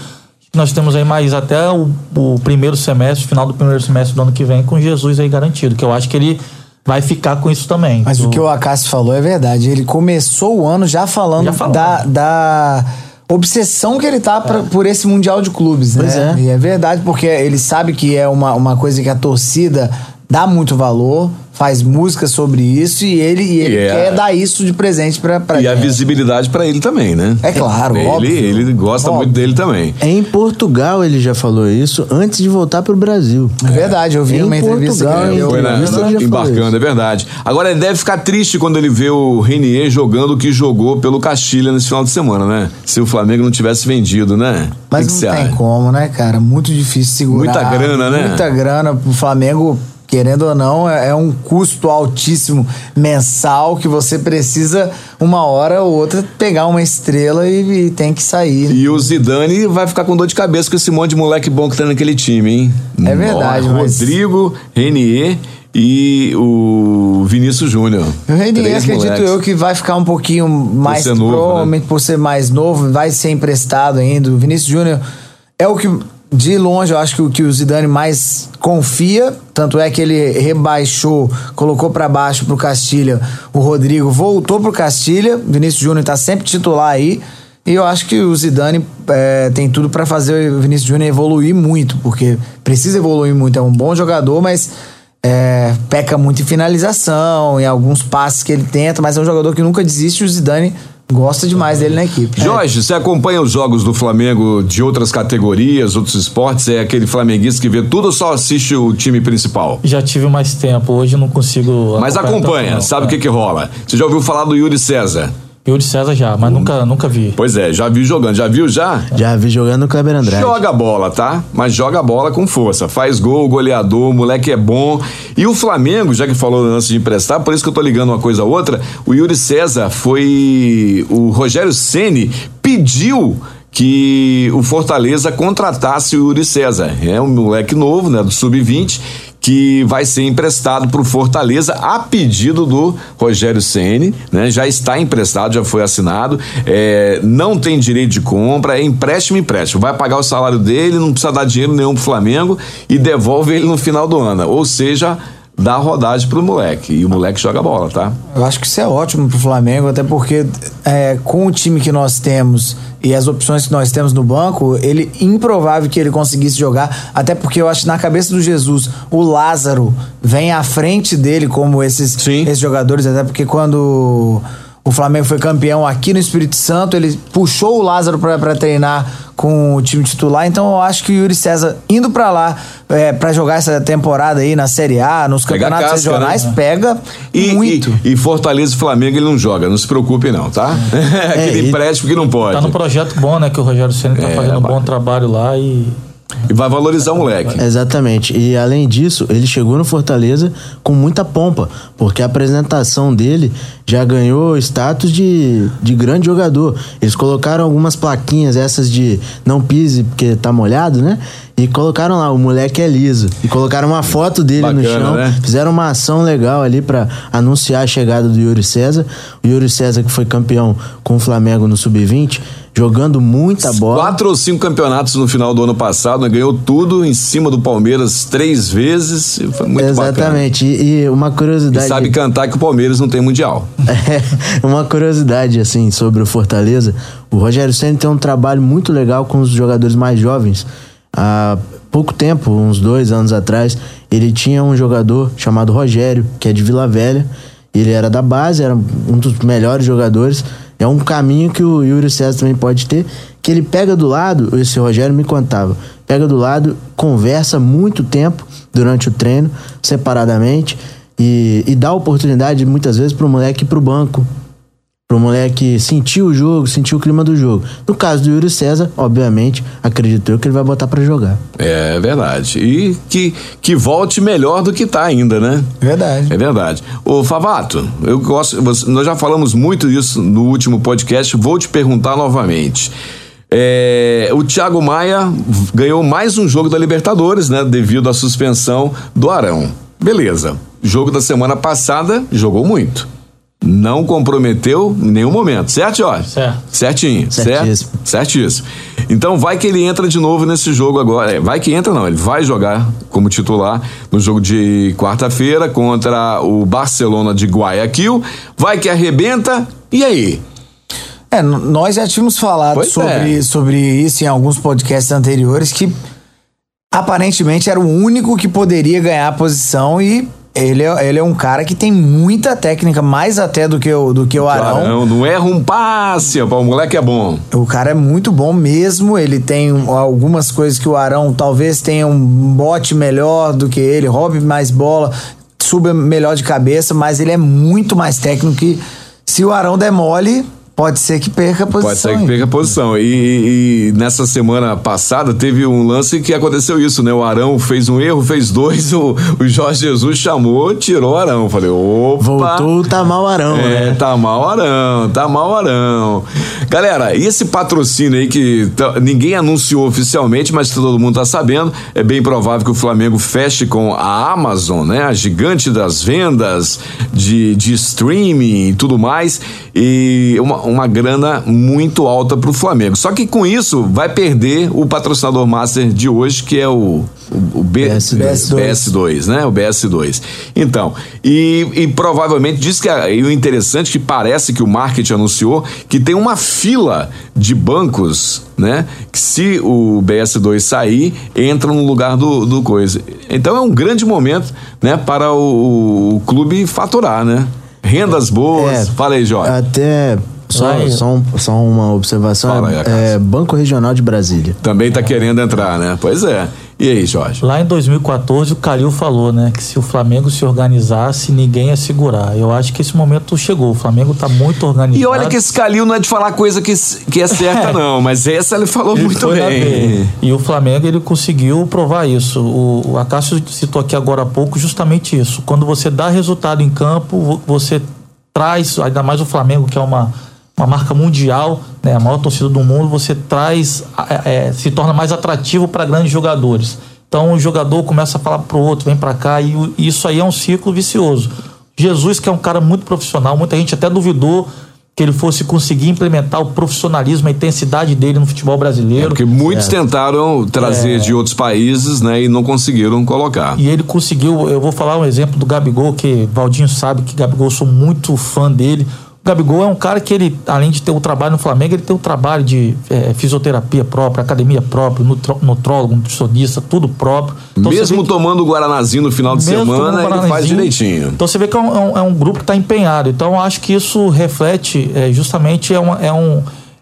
nós temos aí mais até o, o primeiro semestre, final do primeiro semestre do ano que vem, com Jesus aí garantido. Que eu acho que ele vai ficar com isso também. Mas o que o Acácio falou é verdade. Ele começou o ano já falando, Já falando. Da, da obsessão que ele tá pra- por esse Mundial de Clubes, Pois né? é. E é verdade, porque ele sabe que é uma, uma coisa que a torcida dá muito valor, faz música sobre isso e ele, e ele E é- quer dar isso de presente pra, pra E a gente. visibilidade pra ele também, né? É claro, ele, óbvio. Ele gosta Óbvio. muito dele também. Em Portugal ele já falou isso antes de voltar pro Brasil. É verdade, eu vi Em uma entrevista Portugal, que ele. Foi na, falou embarcando, é verdade. Agora ele deve ficar triste quando ele vê o Renier jogando o que jogou pelo Castilha nesse final de semana, né? Se o Flamengo não tivesse vendido, né? Mas que que não você tem acha? como, né, cara? Muito difícil segurar. Muita grana, né? Muita grana pro Flamengo, querendo ou não, é é um custo altíssimo mensal que você precisa, uma hora ou outra, pegar uma estrela e, e tem que sair. E o Zidane vai ficar com dor de cabeça com esse monte de moleque bom que tá naquele time, hein? É verdade, Ó, mas- Rodrigo, Renier e o Vinícius Júnior. O Renier, acredito moleques. eu, que vai ficar um pouquinho mais. ser novo, né? provavelmente por ser mais novo, vai ser emprestado ainda. O Vinícius Júnior é o que de longe, eu acho que o que o Zidane mais confia, tanto é que ele rebaixou, colocou para baixo pro Castilha, o Rodrigo voltou pro Castilha, Vinícius Júnior tá sempre titular aí, e eu acho que o Zidane é, tem tudo para fazer o Vinícius Júnior evoluir muito, porque precisa evoluir muito, é um bom jogador, mas é, peca muito em finalização, em alguns passes que ele tenta, mas é um jogador que nunca desiste, o Zidane gosta demais dele na equipe. Jorge, você acompanha os jogos do Flamengo de outras categorias, outros esportes? É aquele flamenguista que vê tudo ou só assiste o time principal? Já tive mais tempo, hoje eu não consigo. Mas acompanha, tanto, sabe o que que rola? Você já ouviu falar do Yuri César? Yuri César já, mas nunca, nunca vi. Pois é, já vi jogando. Já viu já? Já vi jogando no Kleber Andrade. Joga bola, tá? Mas joga bola com força. Faz gol, goleador, o moleque é bom. E o Flamengo, já que falou antes de emprestar, por isso que eu tô ligando uma coisa a outra, o Yuri César foi. O Rogério Ceni pediu que o Fortaleza contratasse o Yuri César. É um moleque novo, né, do sub-20, que vai ser emprestado para o Fortaleza a pedido do Rogério Ceni, né? Já está emprestado, já foi assinado, é, não tem direito de compra, é empréstimo, empréstimo. Vai pagar o salário dele, não precisa dar dinheiro nenhum pro Flamengo e devolve ele no final do ano. Ou seja, dá rodagem pro moleque. E o moleque joga bola, tá? Eu acho que isso é ótimo pro Flamengo, até porque é, com o time que nós temos e as opções que nós temos no banco, ele improvável que ele conseguisse jogar, até porque eu acho que na cabeça do Jesus, o Lázaro vem à frente dele como esses, esses jogadores, até porque quando o Flamengo foi campeão aqui no Espírito Santo, ele puxou o Lázaro para treinar com o time titular, então eu acho que o Yuri César indo para lá é, para jogar essa temporada aí na Série A, nos pega campeonatos casca, regionais, né? pega e, muito. E, e, Fortaleza e Flamengo ele não joga, não se preocupe não, tá? É, Aquele empréstimo que não pode. Tá no projeto bom, né, que o Rogério Senna tá é, fazendo um bom trabalho lá e e vai valorizar o moleque. Exatamente. E além disso, ele chegou no Fortaleza com muita pompa, porque a apresentação dele já ganhou status de, de grande jogador. Eles colocaram algumas plaquinhas, essas de não pise porque tá molhado, né? E colocaram lá, o moleque é liso. E colocaram uma foto dele Bacana, no chão. Né? Fizeram uma ação legal ali para anunciar a chegada do Yuri César. O Yuri César, que foi campeão com o Flamengo no Sub-20 jogando muita bola. Quatro ou cinco campeonatos no final do ano passado, né? ganhou tudo em cima do Palmeiras três vezes. Foi muito Exatamente. E, e, uma curiosidade. E sabe cantar que o Palmeiras não tem mundial. É, uma curiosidade assim sobre o Fortaleza. O Rogério Senna tem um trabalho muito legal com os jogadores mais jovens. Há pouco tempo, uns dois anos atrás, ele tinha um jogador chamado Rogério, que é de Vila Velha. Ele era da base, era um dos melhores jogadores é um caminho que o Yuri César também pode ter, que ele pega do lado, esse Rogério me contava, pega do lado, conversa muito tempo durante o treino, separadamente, e, e dá oportunidade muitas vezes para o moleque ir para o banco, Pro moleque sentir o jogo, sentir o clima do jogo. No caso do Yuri César, obviamente, acredito eu que ele vai botar para jogar. É verdade. E que, que volte melhor do que tá ainda, né? Verdade. É verdade. Ô Favato, eu gosto. Nós já falamos muito disso no último podcast, vou te perguntar novamente. É, o Thiago Maia ganhou mais um jogo da Libertadores, né? Devido à suspensão do Arão. Beleza. Jogo da semana passada, jogou muito não comprometeu em nenhum momento, certo, Jorge? Certo. Certinho, certo? Certíssimo. Então vai que ele entra de novo nesse jogo agora. É, vai que entra, não, ele vai jogar como titular no jogo de quarta-feira contra o Barcelona de Guayaquil. Vai que arrebenta, e aí? É, nós já tínhamos falado sobre, é. sobre isso em alguns podcasts anteriores que aparentemente era o único que poderia ganhar a posição e ele é, ele é um cara que tem muita técnica, mais até do que o, do que o Arão. Arão não erra um passe, o moleque é bom. O cara é muito bom mesmo, ele tem algumas coisas que o Arão talvez tenha um bote melhor do que ele, roube mais bola, suba melhor de cabeça, mas ele é muito mais técnico que se o Arão demole, Pode ser que perca a posição. Pode ser que perca a posição. E, e, nessa semana passada teve um lance que aconteceu isso, né? O Arão fez um erro, fez dois, o, o Jorge Jesus chamou, tirou o Arão. Falei, opa. Voltou, tá mal Arão, é, né? Tá mal Arão, tá mal Arão. Galera, e esse patrocínio aí que ninguém anunciou oficialmente, mas todo mundo tá sabendo, é bem provável que o Flamengo feche com a Amazon, né? A gigante das vendas de, de streaming e tudo mais. E uma, uma grana muito alta para o Flamengo. Só que com isso vai perder o patrocinador master de hoje, que é o, o, o B, BS2. BS2, né? O BS2. Então, e, e provavelmente diz que e o interessante é que parece que o marketing anunciou que tem uma fila de bancos, né? Que se o BS2 sair, entram no lugar do, do coisa. Então é um grande momento, né? Para o, o clube faturar, né? Rendas boas. É. Fala aí, Jorge. Até só, Vai. só, um- só uma observação. Fala aí, é, é Banco Regional de Brasília. Também tá querendo entrar, né? Pois é. E aí, Jorge? Lá em 2014, o Calil falou, né, que se o Flamengo se organizasse, ninguém ia segurar. Eu acho que esse momento chegou. O Flamengo tá muito organizado. E olha que esse Calil não é de falar coisa que, que é certa, não, mas essa ele falou Ele muito bem. E o Flamengo ele conseguiu provar isso. O, o Acácio citou aqui agora há pouco justamente isso. Quando você dá resultado em campo, vo- você traz, ainda mais o Flamengo, que é uma, uma marca mundial, né, a maior torcida do mundo, você traz, é, é, se torna mais atrativo para grandes jogadores. Então o jogador começa a falar pro outro, vem para cá, e o- isso aí é um ciclo vicioso. Jesus, que é um cara muito profissional, muita gente até duvidou que ele fosse conseguir implementar o profissionalismo, a intensidade dele no futebol brasileiro. Porque muitos tentaram trazer de outros países, né, e não conseguiram colocar. E ele conseguiu, eu vou falar um exemplo do Gabigol, que Valdinho sabe que Gabigol, eu sou muito fã dele. O Gabigol é um cara que ele, além de ter o trabalho no Flamengo, ele tem o trabalho de eh, fisioterapia própria, academia própria, nutro- nutrólogo, nutricionista, tudo próprio. Então, Mesmo que- tomando o Guaranazinho no final de semana, ele faz direitinho. Então você vê que é um, é um- é um grupo que está empenhado. Então eu acho que isso reflete, é, justamente, é, uma- é um,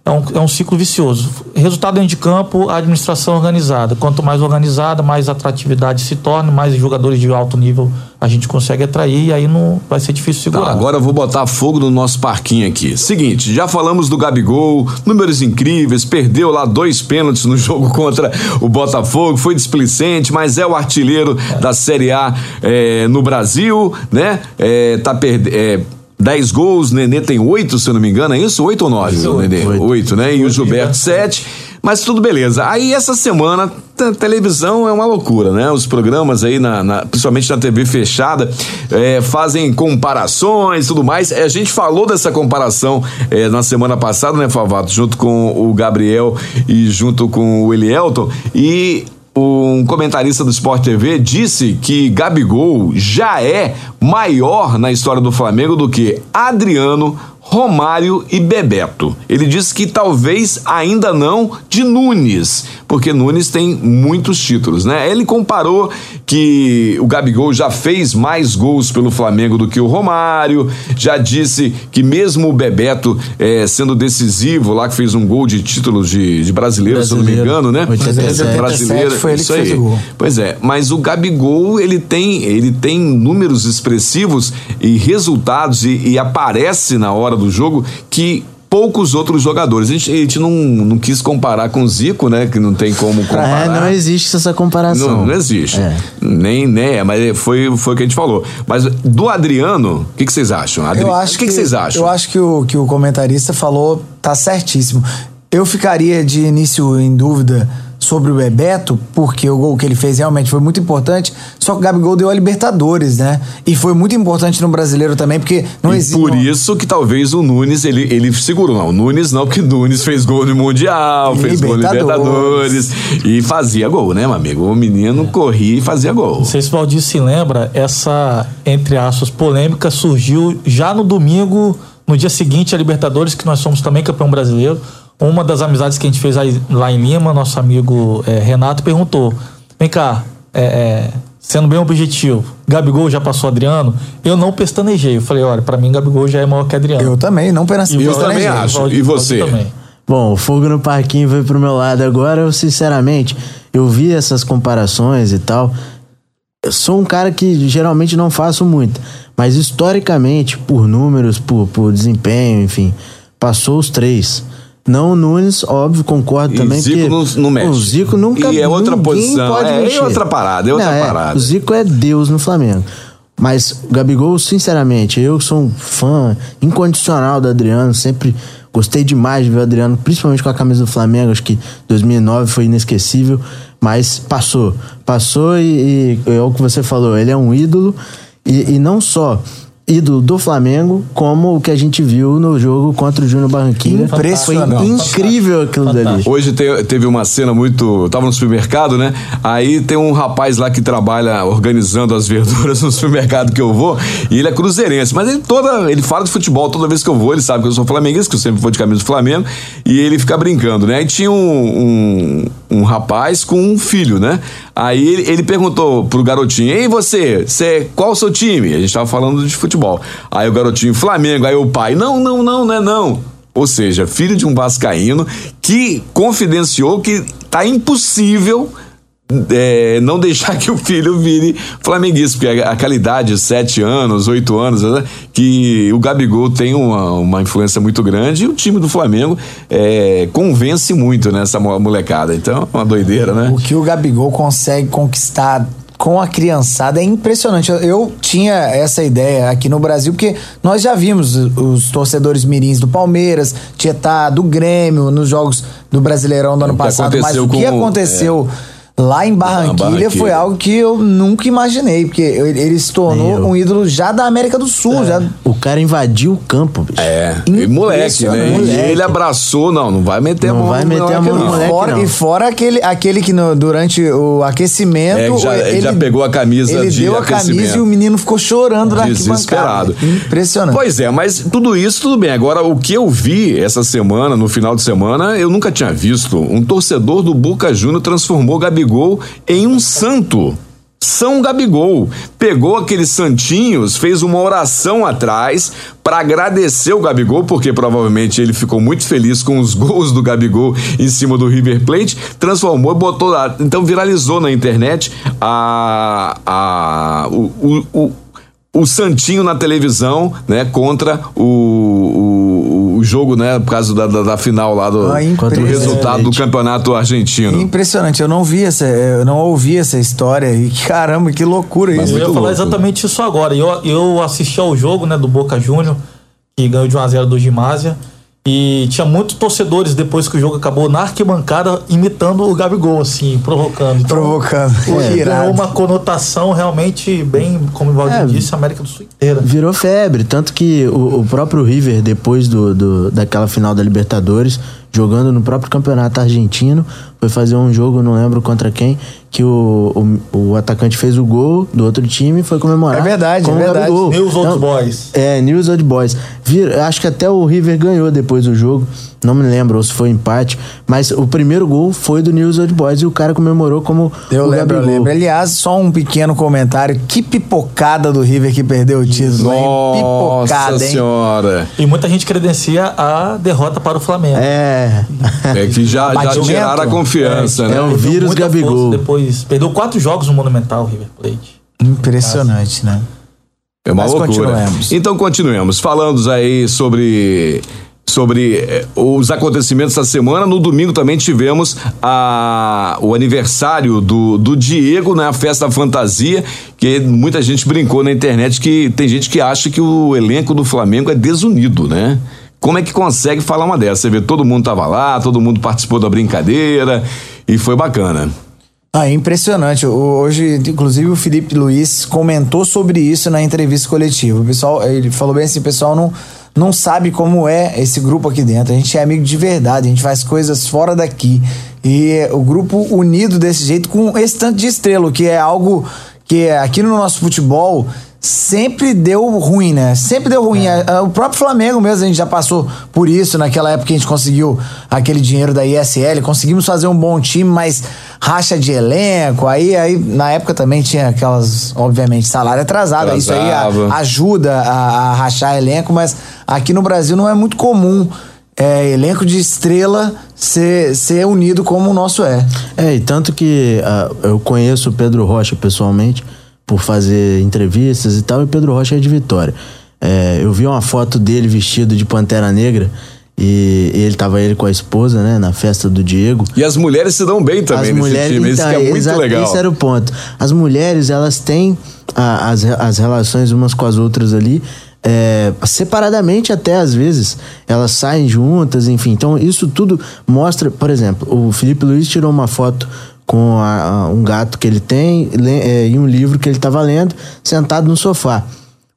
é, um, é um ciclo vicioso. Resultado dentro de campo, a administração organizada. Quanto mais organizada, mais atratividade se torna, mais jogadores de alto nível a gente consegue atrair e aí não vai ser difícil Tá, segurar. agora eu vou botar fogo no nosso parquinho aqui. Seguinte, já falamos do Gabigol, números incríveis, perdeu lá dois pênaltis no jogo contra o Botafogo, foi displicente, mas é o artilheiro da Série A é, no Brasil, né? É, tá perdendo. É, 10 gols, Nenê tem 8, se eu não me engano, é isso? 8 ou 9, Nenê? Oito. 8, né? E o Gilberto 7. Mas tudo beleza. Aí essa semana, televisão é uma loucura, né? Os programas aí, na, na- principalmente na TV fechada, é, fazem comparações e tudo mais. É, A gente falou dessa comparação é, na semana passada, né, Favato? Junto com o Gabriel e junto com o Elielton. E um comentarista do Sport TV disse que Gabigol já é maior na história do Flamengo do que Adriano, Romário e Bebeto. Ele disse que talvez ainda não de Nunes, porque Nunes tem muitos títulos, né? Ele comparou que o Gabigol já fez mais gols pelo Flamengo do que o Romário, já disse que mesmo o Bebeto eh, sendo decisivo lá, que fez um gol de títulos de, de brasileiro, se eu não me Brasileiro. engano, né? 87. Brasileiro, foi ele que isso fez aí. o gol. Pois é, mas o Gabigol, ele tem, ele tem números expressivos e resultados e, e aparece na hora do jogo que poucos outros jogadores. A gente, a gente não, não quis comparar com o Zico, né? Que não tem como comparar. É, não existe essa comparação. Não, não existe. É. Nem, nem, mas foi, foi o que a gente falou. Mas do Adriano, o que, que vocês acham? Adri... Eu acho o que, que vocês acham? Eu acho que o, que o comentarista falou tá certíssimo. Eu ficaria de início em dúvida sobre o Bebeto, porque o gol que ele fez realmente foi muito importante, só que o Gabigol deu a Libertadores, né? E foi muito importante no Brasileiro também, porque não e existe... por isso que talvez o Nunes, ele, ele segurou. Não, o Nunes não, porque Nunes fez gol no Mundial, fez gol no Libertadores. E fazia gol, né, meu amigo? O menino corria e fazia gol. Não sei se o Valdir se lembra, essa, entre aspas, polêmica surgiu já no domingo, no dia seguinte a Libertadores, que nós somos também campeão brasileiro. Uma das amizades que a gente fez aí, lá em Lima, nosso amigo eh, Renato perguntou: vem cá, é, é, sendo bem objetivo, Gabigol já passou Adriano? Eu não pestanejei. Eu falei: olha, pra mim Gabigol já é maior que Adriano. Eu também, não apenas Eu pestanejei. também acho. E você? Bom, o fogo no parquinho veio pro meu lado agora. Eu, sinceramente, eu vi essas comparações e tal. Eu sou um cara que geralmente não faço muito. Mas historicamente, por números, por, por desempenho, enfim, passou os três. Não o Nunes, óbvio, concordo E também. Zico que não- não mexe. O Zico nunca E é outra posição. Pode É, é outra parada, é outra Não, parada. O Zico é Deus no Flamengo. Mas Gabigol, sinceramente, eu sou um fã incondicional do Adriano, sempre gostei demais de ver o Adriano, principalmente com a camisa do Flamengo, acho que 2009 foi inesquecível, mas passou. Passou e, e é o que você falou, ele é um ídolo e, e não só ídolo do Flamengo, como o que a gente viu no jogo contra o Júnior Barranquilla. Impressionante. Foi incrível aquilo Fantástico. dali. Hoje te- teve uma cena muito. Eu tava no supermercado, né? Aí tem um rapaz lá que trabalha organizando as verduras no supermercado que eu vou, e ele é cruzeirense, mas ele toda. Ele fala de futebol toda vez que eu vou, ele sabe que eu sou flamenguista, que eu sempre vou de camisa do Flamengo, e ele fica brincando, né? Aí tinha um, um, um rapaz com um filho, né? Aí ele, ele perguntou pro garotinho: Ei, você, você, qual o seu time? A gente tava falando de futebol. Aí o garotinho, Flamengo. Aí o pai: Não, não, não, não é não. Ou seja, filho de um vascaíno que confidenciou que tá impossível é, não deixar que o filho vire flamenguista, porque a, aquela idade, sete anos, oito anos, né, que o Gabigol tem uma, uma influência muito grande e o time do Flamengo é, convence muito nessa mo- molecada. Então, é uma doideira, né? O que o Gabigol consegue conquistar com a criançada é impressionante. Eu, tinha essa ideia aqui no Brasil, porque nós já vimos os, torcedores mirins do Palmeiras, Tietá, do Grêmio, nos jogos do Brasileirão do ano passado. Mas aconteceu o que com- é. Lá em Barranquilha, Barranquilha. foi algo que eu nunca imaginei, porque ele se tornou um ídolo já da América do Sul. Já, O cara invadiu o campo, bicho. É, e moleque, né? Impressionante. E ele abraçou, não, não vai meter a Não mão vai meter a mão no moleque, fora, não. e fora aquele, aquele que no- durante o aquecimento. É, já- ele já pegou a camisa Ele de deu a camisa e o menino ficou chorando na Desesperado. Impressionante. Pois é, mas tudo isso, tudo bem. Agora, o que eu vi essa semana, no final de semana, eu nunca tinha visto. Um torcedor do Boca Júnior transformou Gabigol em um santo. São Gabigol pegou aqueles santinhos, fez uma oração atrás para agradecer o Gabigol, porque provavelmente ele ficou muito feliz com os gols do Gabigol em cima do River Plate, transformou, botou lá, então viralizou na internet a, a o, o, o o Santinho na televisão, né, contra o, o, o jogo, né, por causa da, da, da final lá do, Ah, do resultado do campeonato argentino. Impressionante, eu não vi essa, eu não ouvi essa história e caramba, que loucura Mas isso. Eu ia falar louco. exatamente isso agora. Eu, eu assisti ao jogo né, do Boca Júnior, que ganhou de 1x0 do Gimásia. E tinha muitos torcedores depois que o jogo acabou na arquibancada imitando o Gabigol, assim, provocando. Então, Provocando. É. ganhou uma conotação realmente bem, como o Valdir É. disse, a América do Sul inteira. Virou febre, tanto que o, o próprio River, depois do, do- daquela final da Libertadores, jogando no próprio campeonato argentino, foi fazer um jogo, não lembro contra quem, que o, o, o atacante fez o gol do outro time e foi comemorar. É verdade, com é verdade. Gabigol. News Old Então, Boys. É, News Old Boys. Vir- acho que até o River ganhou depois do jogo. Não me lembro ou se foi empate. Mas o primeiro gol foi do News Old Boys e o cara comemorou como Eu o lembro, eu Gabigol. lembro. Aliás, só um pequeno comentário. Que pipocada do River que perdeu o título, hein? Nossa Pipocada, hein? senhora. E muita gente credencia a derrota para o Flamengo. É. É que já, já tiraram a confiança, É, né? é o vírus Gabigol. Depois, perdeu quatro jogos no Monumental, River Plate. Impressionante, né? É uma Mas loucura. continuemos. Então continuemos. Falando aí sobre sobre eh, os acontecimentos da semana. No domingo também tivemos a, o aniversário do, do Diego na festa da fantasia, que muita gente brincou na internet que tem gente que acha que o elenco do Flamengo é desunido, né? Como é que consegue falar uma dessa? Você vê, todo mundo tava lá, todo mundo participou da brincadeira e foi bacana. Ah, é impressionante. Hoje, inclusive, o Felipe Luiz comentou sobre isso na entrevista coletiva. O pessoal, ele falou bem assim, o pessoal não, não sabe como é esse grupo aqui dentro. A gente é amigo de verdade, a gente faz coisas fora daqui. E o grupo unido desse jeito, com esse tanto de estrela, o que é algo que aqui no nosso futebol sempre deu ruim, né? Sempre deu ruim. É. A- a- O próprio Flamengo mesmo, a gente já passou por isso. Naquela época que a gente conseguiu aquele dinheiro da ISL, conseguimos fazer um bom time, mas racha de elenco. Aí, aí na época também tinha aquelas, obviamente, salário atrasado. Isso aí a- Atrasava. ajuda a, a rachar elenco, mas aqui no Brasil não é muito comum. é, elenco de estrela ser, ser unido como o nosso é. É, e tanto que ah, eu conheço o Pedro Rocha pessoalmente por fazer entrevistas e tal, e Pedro Rocha é de Vitória. É, eu vi uma foto dele vestido de Pantera Negra e ele tava ele com a esposa, né, na festa do Diego. E as mulheres se dão bem também As nesse mulheres, time, isso então, que é muito exato, legal. Esse era o ponto. As mulheres, elas têm a- as, as relações umas com as outras ali, é, separadamente até às vezes. Elas saem juntas, enfim. Então, isso tudo mostra, por exemplo, o Felipe Luiz tirou uma foto com a- a- um gato que ele tem é, e um livro que ele estava lendo, sentado no sofá.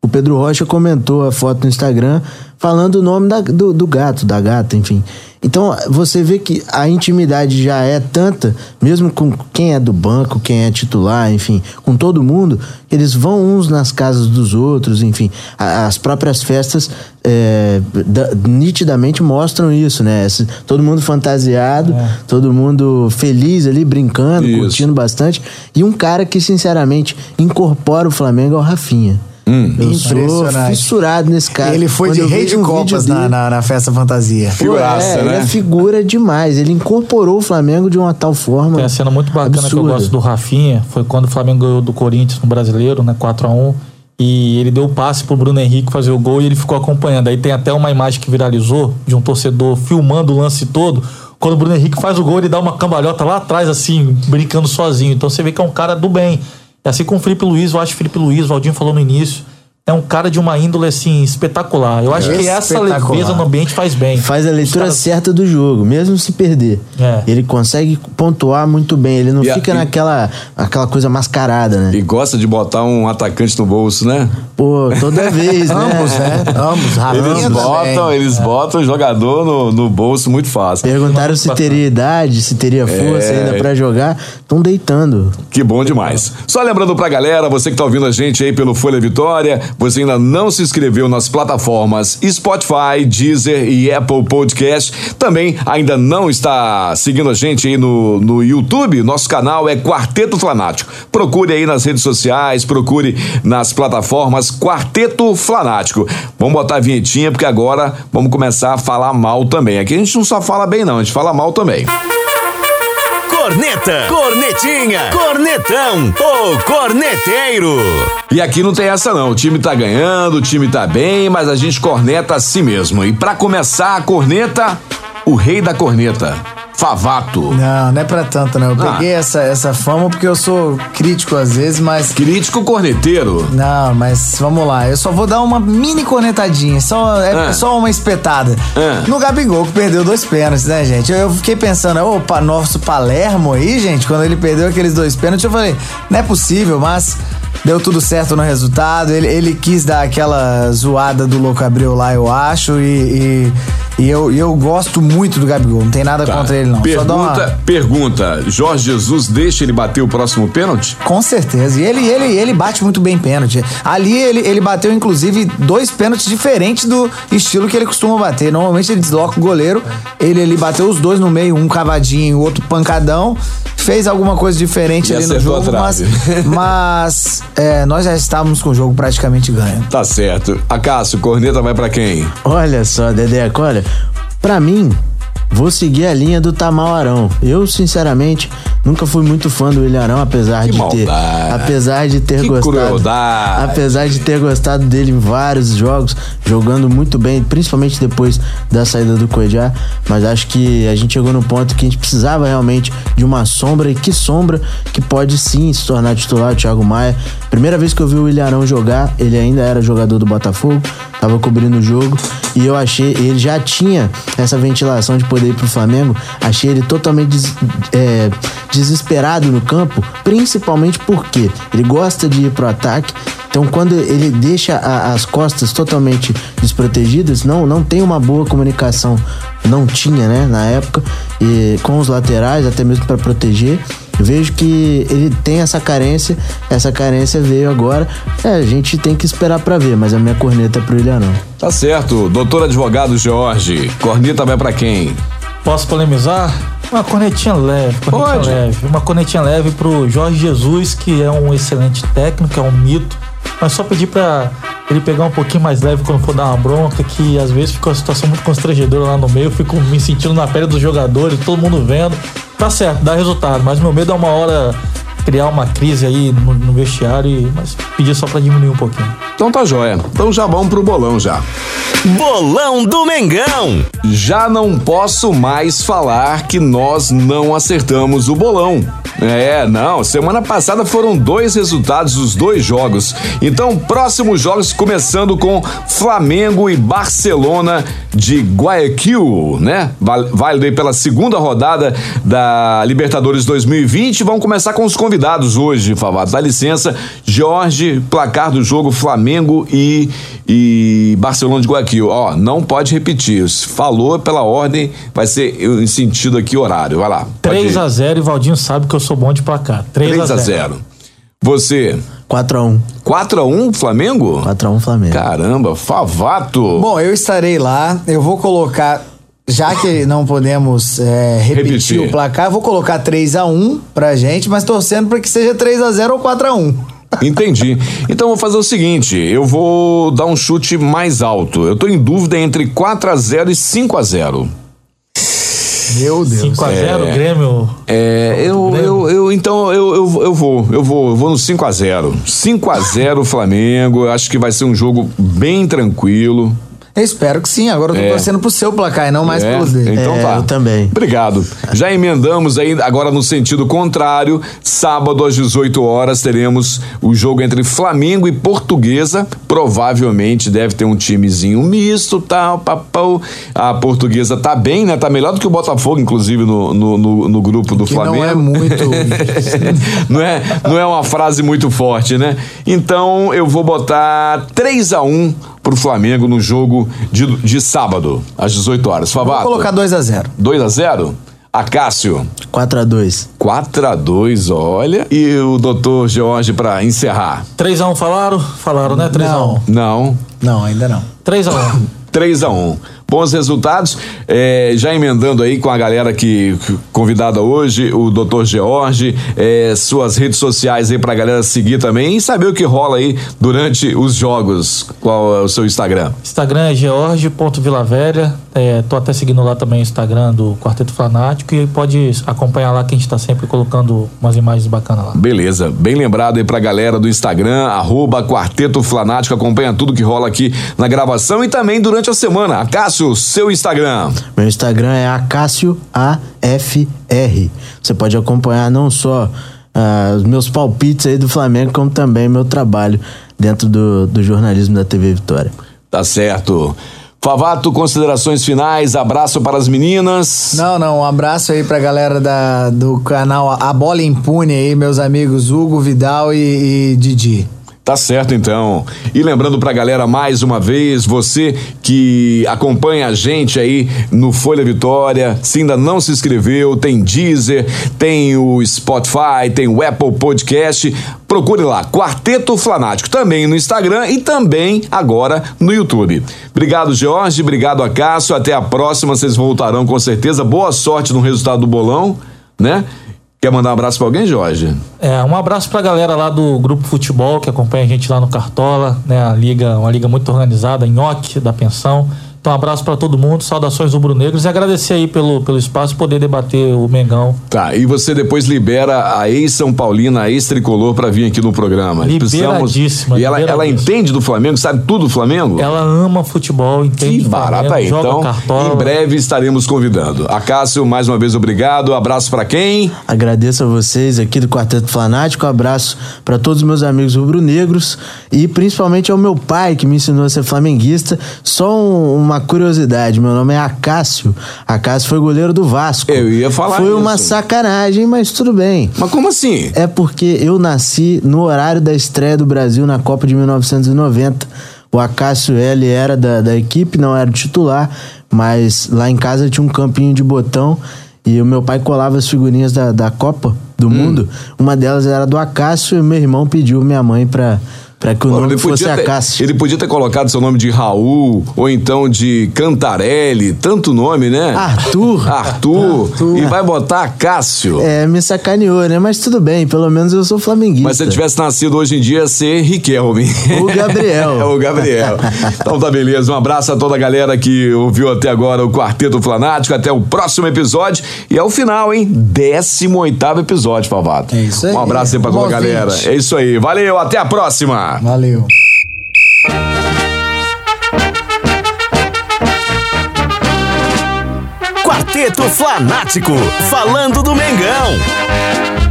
O Pedro Rocha comentou a foto no Instagram falando o nome da, do, do gato, da gata, enfim. Então você vê que a intimidade já é tanta, mesmo com quem é do banco, quem é titular, enfim, com todo mundo, eles vão uns nas casas dos outros, enfim. As próprias festas é, da, nitidamente mostram isso, né? Esse, todo mundo fantasiado, é. todo mundo feliz ali, brincando, isso. curtindo bastante. E um cara que, sinceramente, incorpora o Flamengo é o Rafinha. Hum. Eu sou fissurado nesse cara. Ele foi Quando de rei de um copas na, na, na, festa fantasia. Figuraça, é, né? Ele é figura demais. Ele incorporou o Flamengo de uma tal forma. Tem a cena muito bacana absurda. que eu gosto do Rafinha. Foi quando o Flamengo ganhou do Corinthians no brasileiro, né? 4x1. E ele deu o passe pro Bruno Henrique fazer o gol e ele ficou acompanhando. Aí tem até uma imagem que viralizou de um torcedor filmando o lance todo. Quando o Bruno Henrique faz o gol, ele dá uma cambalhota lá atrás, assim, brincando sozinho. Então você vê que é um cara do bem. É assim com o Felipe Luiz, eu acho que Felipe Luiz, o Valdinho falou no início, é um cara de uma índole assim espetacular. Eu acho é que essa leveza no ambiente faz bem. Faz a leitura caras... certa do jogo, mesmo se perder. É. Ele consegue pontuar muito bem. Ele não e fica a... naquela aquela coisa mascarada, né? E gosta de botar um atacante no bolso, né? Pô, toda vez, né? Ambos, né? Ambos, Eles botam, eles é. botam o jogador no, no bolso muito fácil. Perguntaram se teria idade, se teria força é... ainda para jogar. Estão deitando. Que bom demais. Só lembrando pra galera, você que tá ouvindo a gente aí pelo Folha Vitória, você ainda não se inscreveu nas plataformas Spotify, Deezer e Apple Podcast, também ainda não está seguindo a gente aí no, no YouTube, nosso canal é Quarteto Flanático. Procure aí nas redes sociais, procure nas plataformas Quarteto Flanático. Vamos botar a vinhetinha porque agora vamos começar a falar mal também. Aqui a gente não só fala bem não, a gente fala mal também. Corneta, cornetinha, cornetão, o corneteiro. E aqui não tem essa não, o time tá ganhando, o time tá bem, mas a gente corneta assim mesmo. E para começar a corneta, o rei da corneta. Favato. Não, não é pra tanto, né? Eu ah. peguei essa, essa fama porque eu sou crítico às vezes, mas. Crítico corneteiro. Não, mas vamos lá. Eu só vou dar uma mini cornetadinha. Só, é ah. só uma espetada. Ah. No Gabigol, que perdeu dois pênaltis, né, gente? Eu, eu fiquei pensando, opa, nosso Palermo aí, gente, quando ele perdeu aqueles dois pênaltis, eu falei, não é possível, mas deu tudo certo no resultado. Ele, ele quis dar aquela zoada do Louco Abreu lá, eu acho, e, e e eu, eu gosto muito do Gabigol, não tem nada tá. contra ele, não. Pergunta, uma... pergunta: Jorge Jesus deixa ele bater o próximo pênalti? Com certeza. E ele, ele, ele bate muito bem pênalti. Ali ele, ele bateu, inclusive, dois pênaltis diferentes do estilo que ele costuma bater. Normalmente ele desloca o goleiro, ele, ele bateu os dois no meio, um cavadinho e o outro pancadão. Fez alguma coisa diferente e ali no jogo, mas, mas é, nós já estávamos com o jogo praticamente ganho. Tá certo. Acácio, corneta vai para quem? Olha só, Dedé, olha, para mim, vou seguir a linha do Tamal Arão. Eu, sinceramente, nunca fui muito fã do Ilharão, apesar que de maldade. ter. Apesar de ter que gostado. Crueldade. Apesar de ter gostado dele em vários jogos, jogando muito bem, principalmente depois da saída do Coedjá. Mas acho que a gente chegou no ponto que a gente precisava realmente de uma sombra, e que sombra que pode sim se tornar titular, o Thiago Maia. Primeira vez que eu vi o Ilharão jogar, ele ainda era jogador do Botafogo, tava cobrindo o jogo, e eu achei, ele já tinha essa ventilação de poder ir pro Flamengo, achei ele totalmente des, é, desesperado no campo, principalmente porque ele gosta de ir pro ataque, então, quando ele deixa a, as costas totalmente desprotegidas, não, não tem uma boa comunicação, não tinha, né, na época, e com os laterais, até mesmo para proteger. Eu vejo que ele tem essa carência, essa carência veio agora. É, a gente tem que esperar para ver, mas a minha corneta é pro Ilharão. Tá certo, doutor advogado Jorge. Corneta vai para quem? Posso polemizar? Uma cornetinha leve, cornetinha Pode. leve. Uma cornetinha leve pro Jorge Jesus, que é um excelente técnico, é um mito mas só pedir para ele pegar um pouquinho mais leve quando for dar uma bronca, que às vezes fica uma situação muito constrangedora lá no meio, eu fico me sentindo na pele dos jogadores, todo mundo vendo. Tá certo, dá resultado, mas meu medo é uma hora criar uma crise aí no, no vestiário, e, mas pedir só para diminuir um pouquinho. Então tá joia. Então já vamos pro bolão já. Bolão do Mengão. Já não posso mais falar que nós não acertamos o bolão. É, não, semana passada foram dois resultados dos dois jogos. Então, próximos jogos começando com Flamengo e Barcelona de Guayaquil, né? Válido aí pela segunda rodada da Libertadores 2020. Vamos começar com os convidados hoje, Favato. Dá licença, Jorge, placar do jogo Flamengo e, e Barcelona de Guayaquil. Ó, não pode repetir. Falou pela ordem, vai ser em sentido aqui horário. Vai lá. 3 a 0 e Valdinho sabe que eu sou bom de placar. 3, 3 a 0. Você, 4x1. 4 a 1 Flamengo? 4x1 Flamengo. Caramba, Favato. Bom, eu estarei lá, eu vou colocar. Já que não podemos é, repetir, Repetir. o placar, eu vou colocar 3 a 1 pra gente, mas torcendo pra que seja 3 a 0 ou 4 a 1 Entendi. Então eu vou fazer o seguinte, eu vou dar um chute mais alto. Eu tô em dúvida entre 4 a 0 e 5 a 0. Meu Deus. 5 a 0 Grêmio. É, eu, eu, eu então eu, eu, eu vou, eu vou, eu vou no 5 a 0. 5 a 0 Flamengo. Eu acho que vai ser um jogo bem tranquilo. Eu espero que sim. Agora eu tô É. torcendo pro seu placar e não mais É, pelos dele. Então É, tá. eu também. Obrigado. Já emendamos aí, agora no sentido contrário, sábado às 18 horas teremos o jogo entre Flamengo e Portuguesa. Provavelmente deve ter um timezinho misto, tal, papau. A Portuguesa tá bem, né? Tá melhor do que o Botafogo, inclusive, no, no, no- no grupo do Que Flamengo. não é muito. não, é, não é uma frase muito forte, né? Então eu vou botar 3 a 1 pro Flamengo no jogo de, de sábado, às 18 horas. Vou Favato. colocar 2 a 0 2 a 0 Acácio, 4x2. 4 a 2 olha. E o doutor Jorge pra encerrar. 3x1 falaram? Falaram, né? 3x1. Não. Não, ainda não. 3x1. 3 a 1 Bons resultados. É, já emendando aí com a galera que, que convidada hoje, o doutor George, é, suas redes sociais aí pra galera seguir também e saber o que rola aí durante os jogos. Qual é o seu Instagram? Instagram é george.vilavelha. É, tô até seguindo lá também o Instagram do Quarteto Fanático e pode acompanhar lá que a gente tá sempre colocando umas imagens bacanas lá. Beleza, bem lembrado aí pra galera do Instagram, arroba Quarteto Flanático, acompanha tudo que rola aqui na gravação e também durante a semana. Acácio, seu Instagram. Meu Instagram é Acácio AFR. Você pode acompanhar não só ah, os meus palpites aí do Flamengo, como também meu trabalho dentro do, do jornalismo da TV Vitória. Tá certo. Favato, considerações finais, abraço para as meninas. Não, não. Um abraço aí pra galera da, do canal A Bola Impune aí, meus amigos Hugo, Vidal e, e Didi. Tá certo então. E lembrando pra galera mais uma vez, você que acompanha a gente aí no Folha Vitória, se ainda não se inscreveu, tem Deezer, tem o Spotify, tem o Apple Podcast, procure lá, Quarteto Flanático, também no Instagram e também agora no YouTube. Obrigado, Jorge, obrigado, Acácio, até a próxima, vocês voltarão com certeza. Boa sorte no resultado do bolão, né? Quer mandar um abraço pra alguém, Jorge? É, um abraço pra galera lá do Grupo Futebol que acompanha a gente lá no Cartola, né? A liga, uma liga muito organizada, Nhoque da Pensão. Então, um abraço pra todo mundo, saudações rubro-negros e agradecer aí pelo, pelo espaço poder debater o Mengão. Tá, e você depois libera a ex-São Paulina, a ex-tricolor pra vir aqui no programa. Liberadíssima, E ela, ela entende do Flamengo, sabe tudo do Flamengo? Ela ama futebol, entende? Que do barata Flamengo, aí. Então, Cartola. em breve estaremos convidando. Acácio, mais uma vez, obrigado. Abraço pra quem? Agradeço a vocês aqui do Quarteto Flanático, abraço para todos os meus amigos rubro-negros e principalmente ao meu pai que me ensinou a ser flamenguista. Só um- uma curiosidade, meu nome é Acácio. Acácio foi goleiro do Vasco. Eu ia falar Foi isso. uma sacanagem, mas tudo bem. Mas como assim? É porque eu nasci no horário da estreia do Brasil na Copa de 1990. O Acácio L era da, da equipe, não era titular, mas lá em casa tinha um campinho de botão e o meu pai colava as figurinhas da, da Copa do Hum. Mundo. Uma delas era do Acácio e meu irmão pediu minha mãe pra, pra que o nome fosse ter, Acácio. ele podia ter colocado seu nome de Raul, ou então de Cantarelli, tanto nome, né? Arthur. Arthur. E vai botar Acácio. É, me sacaneou, né? Mas tudo bem, pelo menos eu sou flamenguista. Mas se ele tivesse nascido hoje em dia, ia ser Riquelme. O Gabriel. é o Gabriel. Então tá beleza. Um abraço a toda a galera que ouviu até agora o Quarteto Flanático. Até o próximo episódio. E é o final, hein? 18 episódio, Favato. É isso aí. Um abraço aí pra toda a galera. É isso aí. Valeu, até a próxima. Valeu. Quarteto Flanático, falando do Mengão.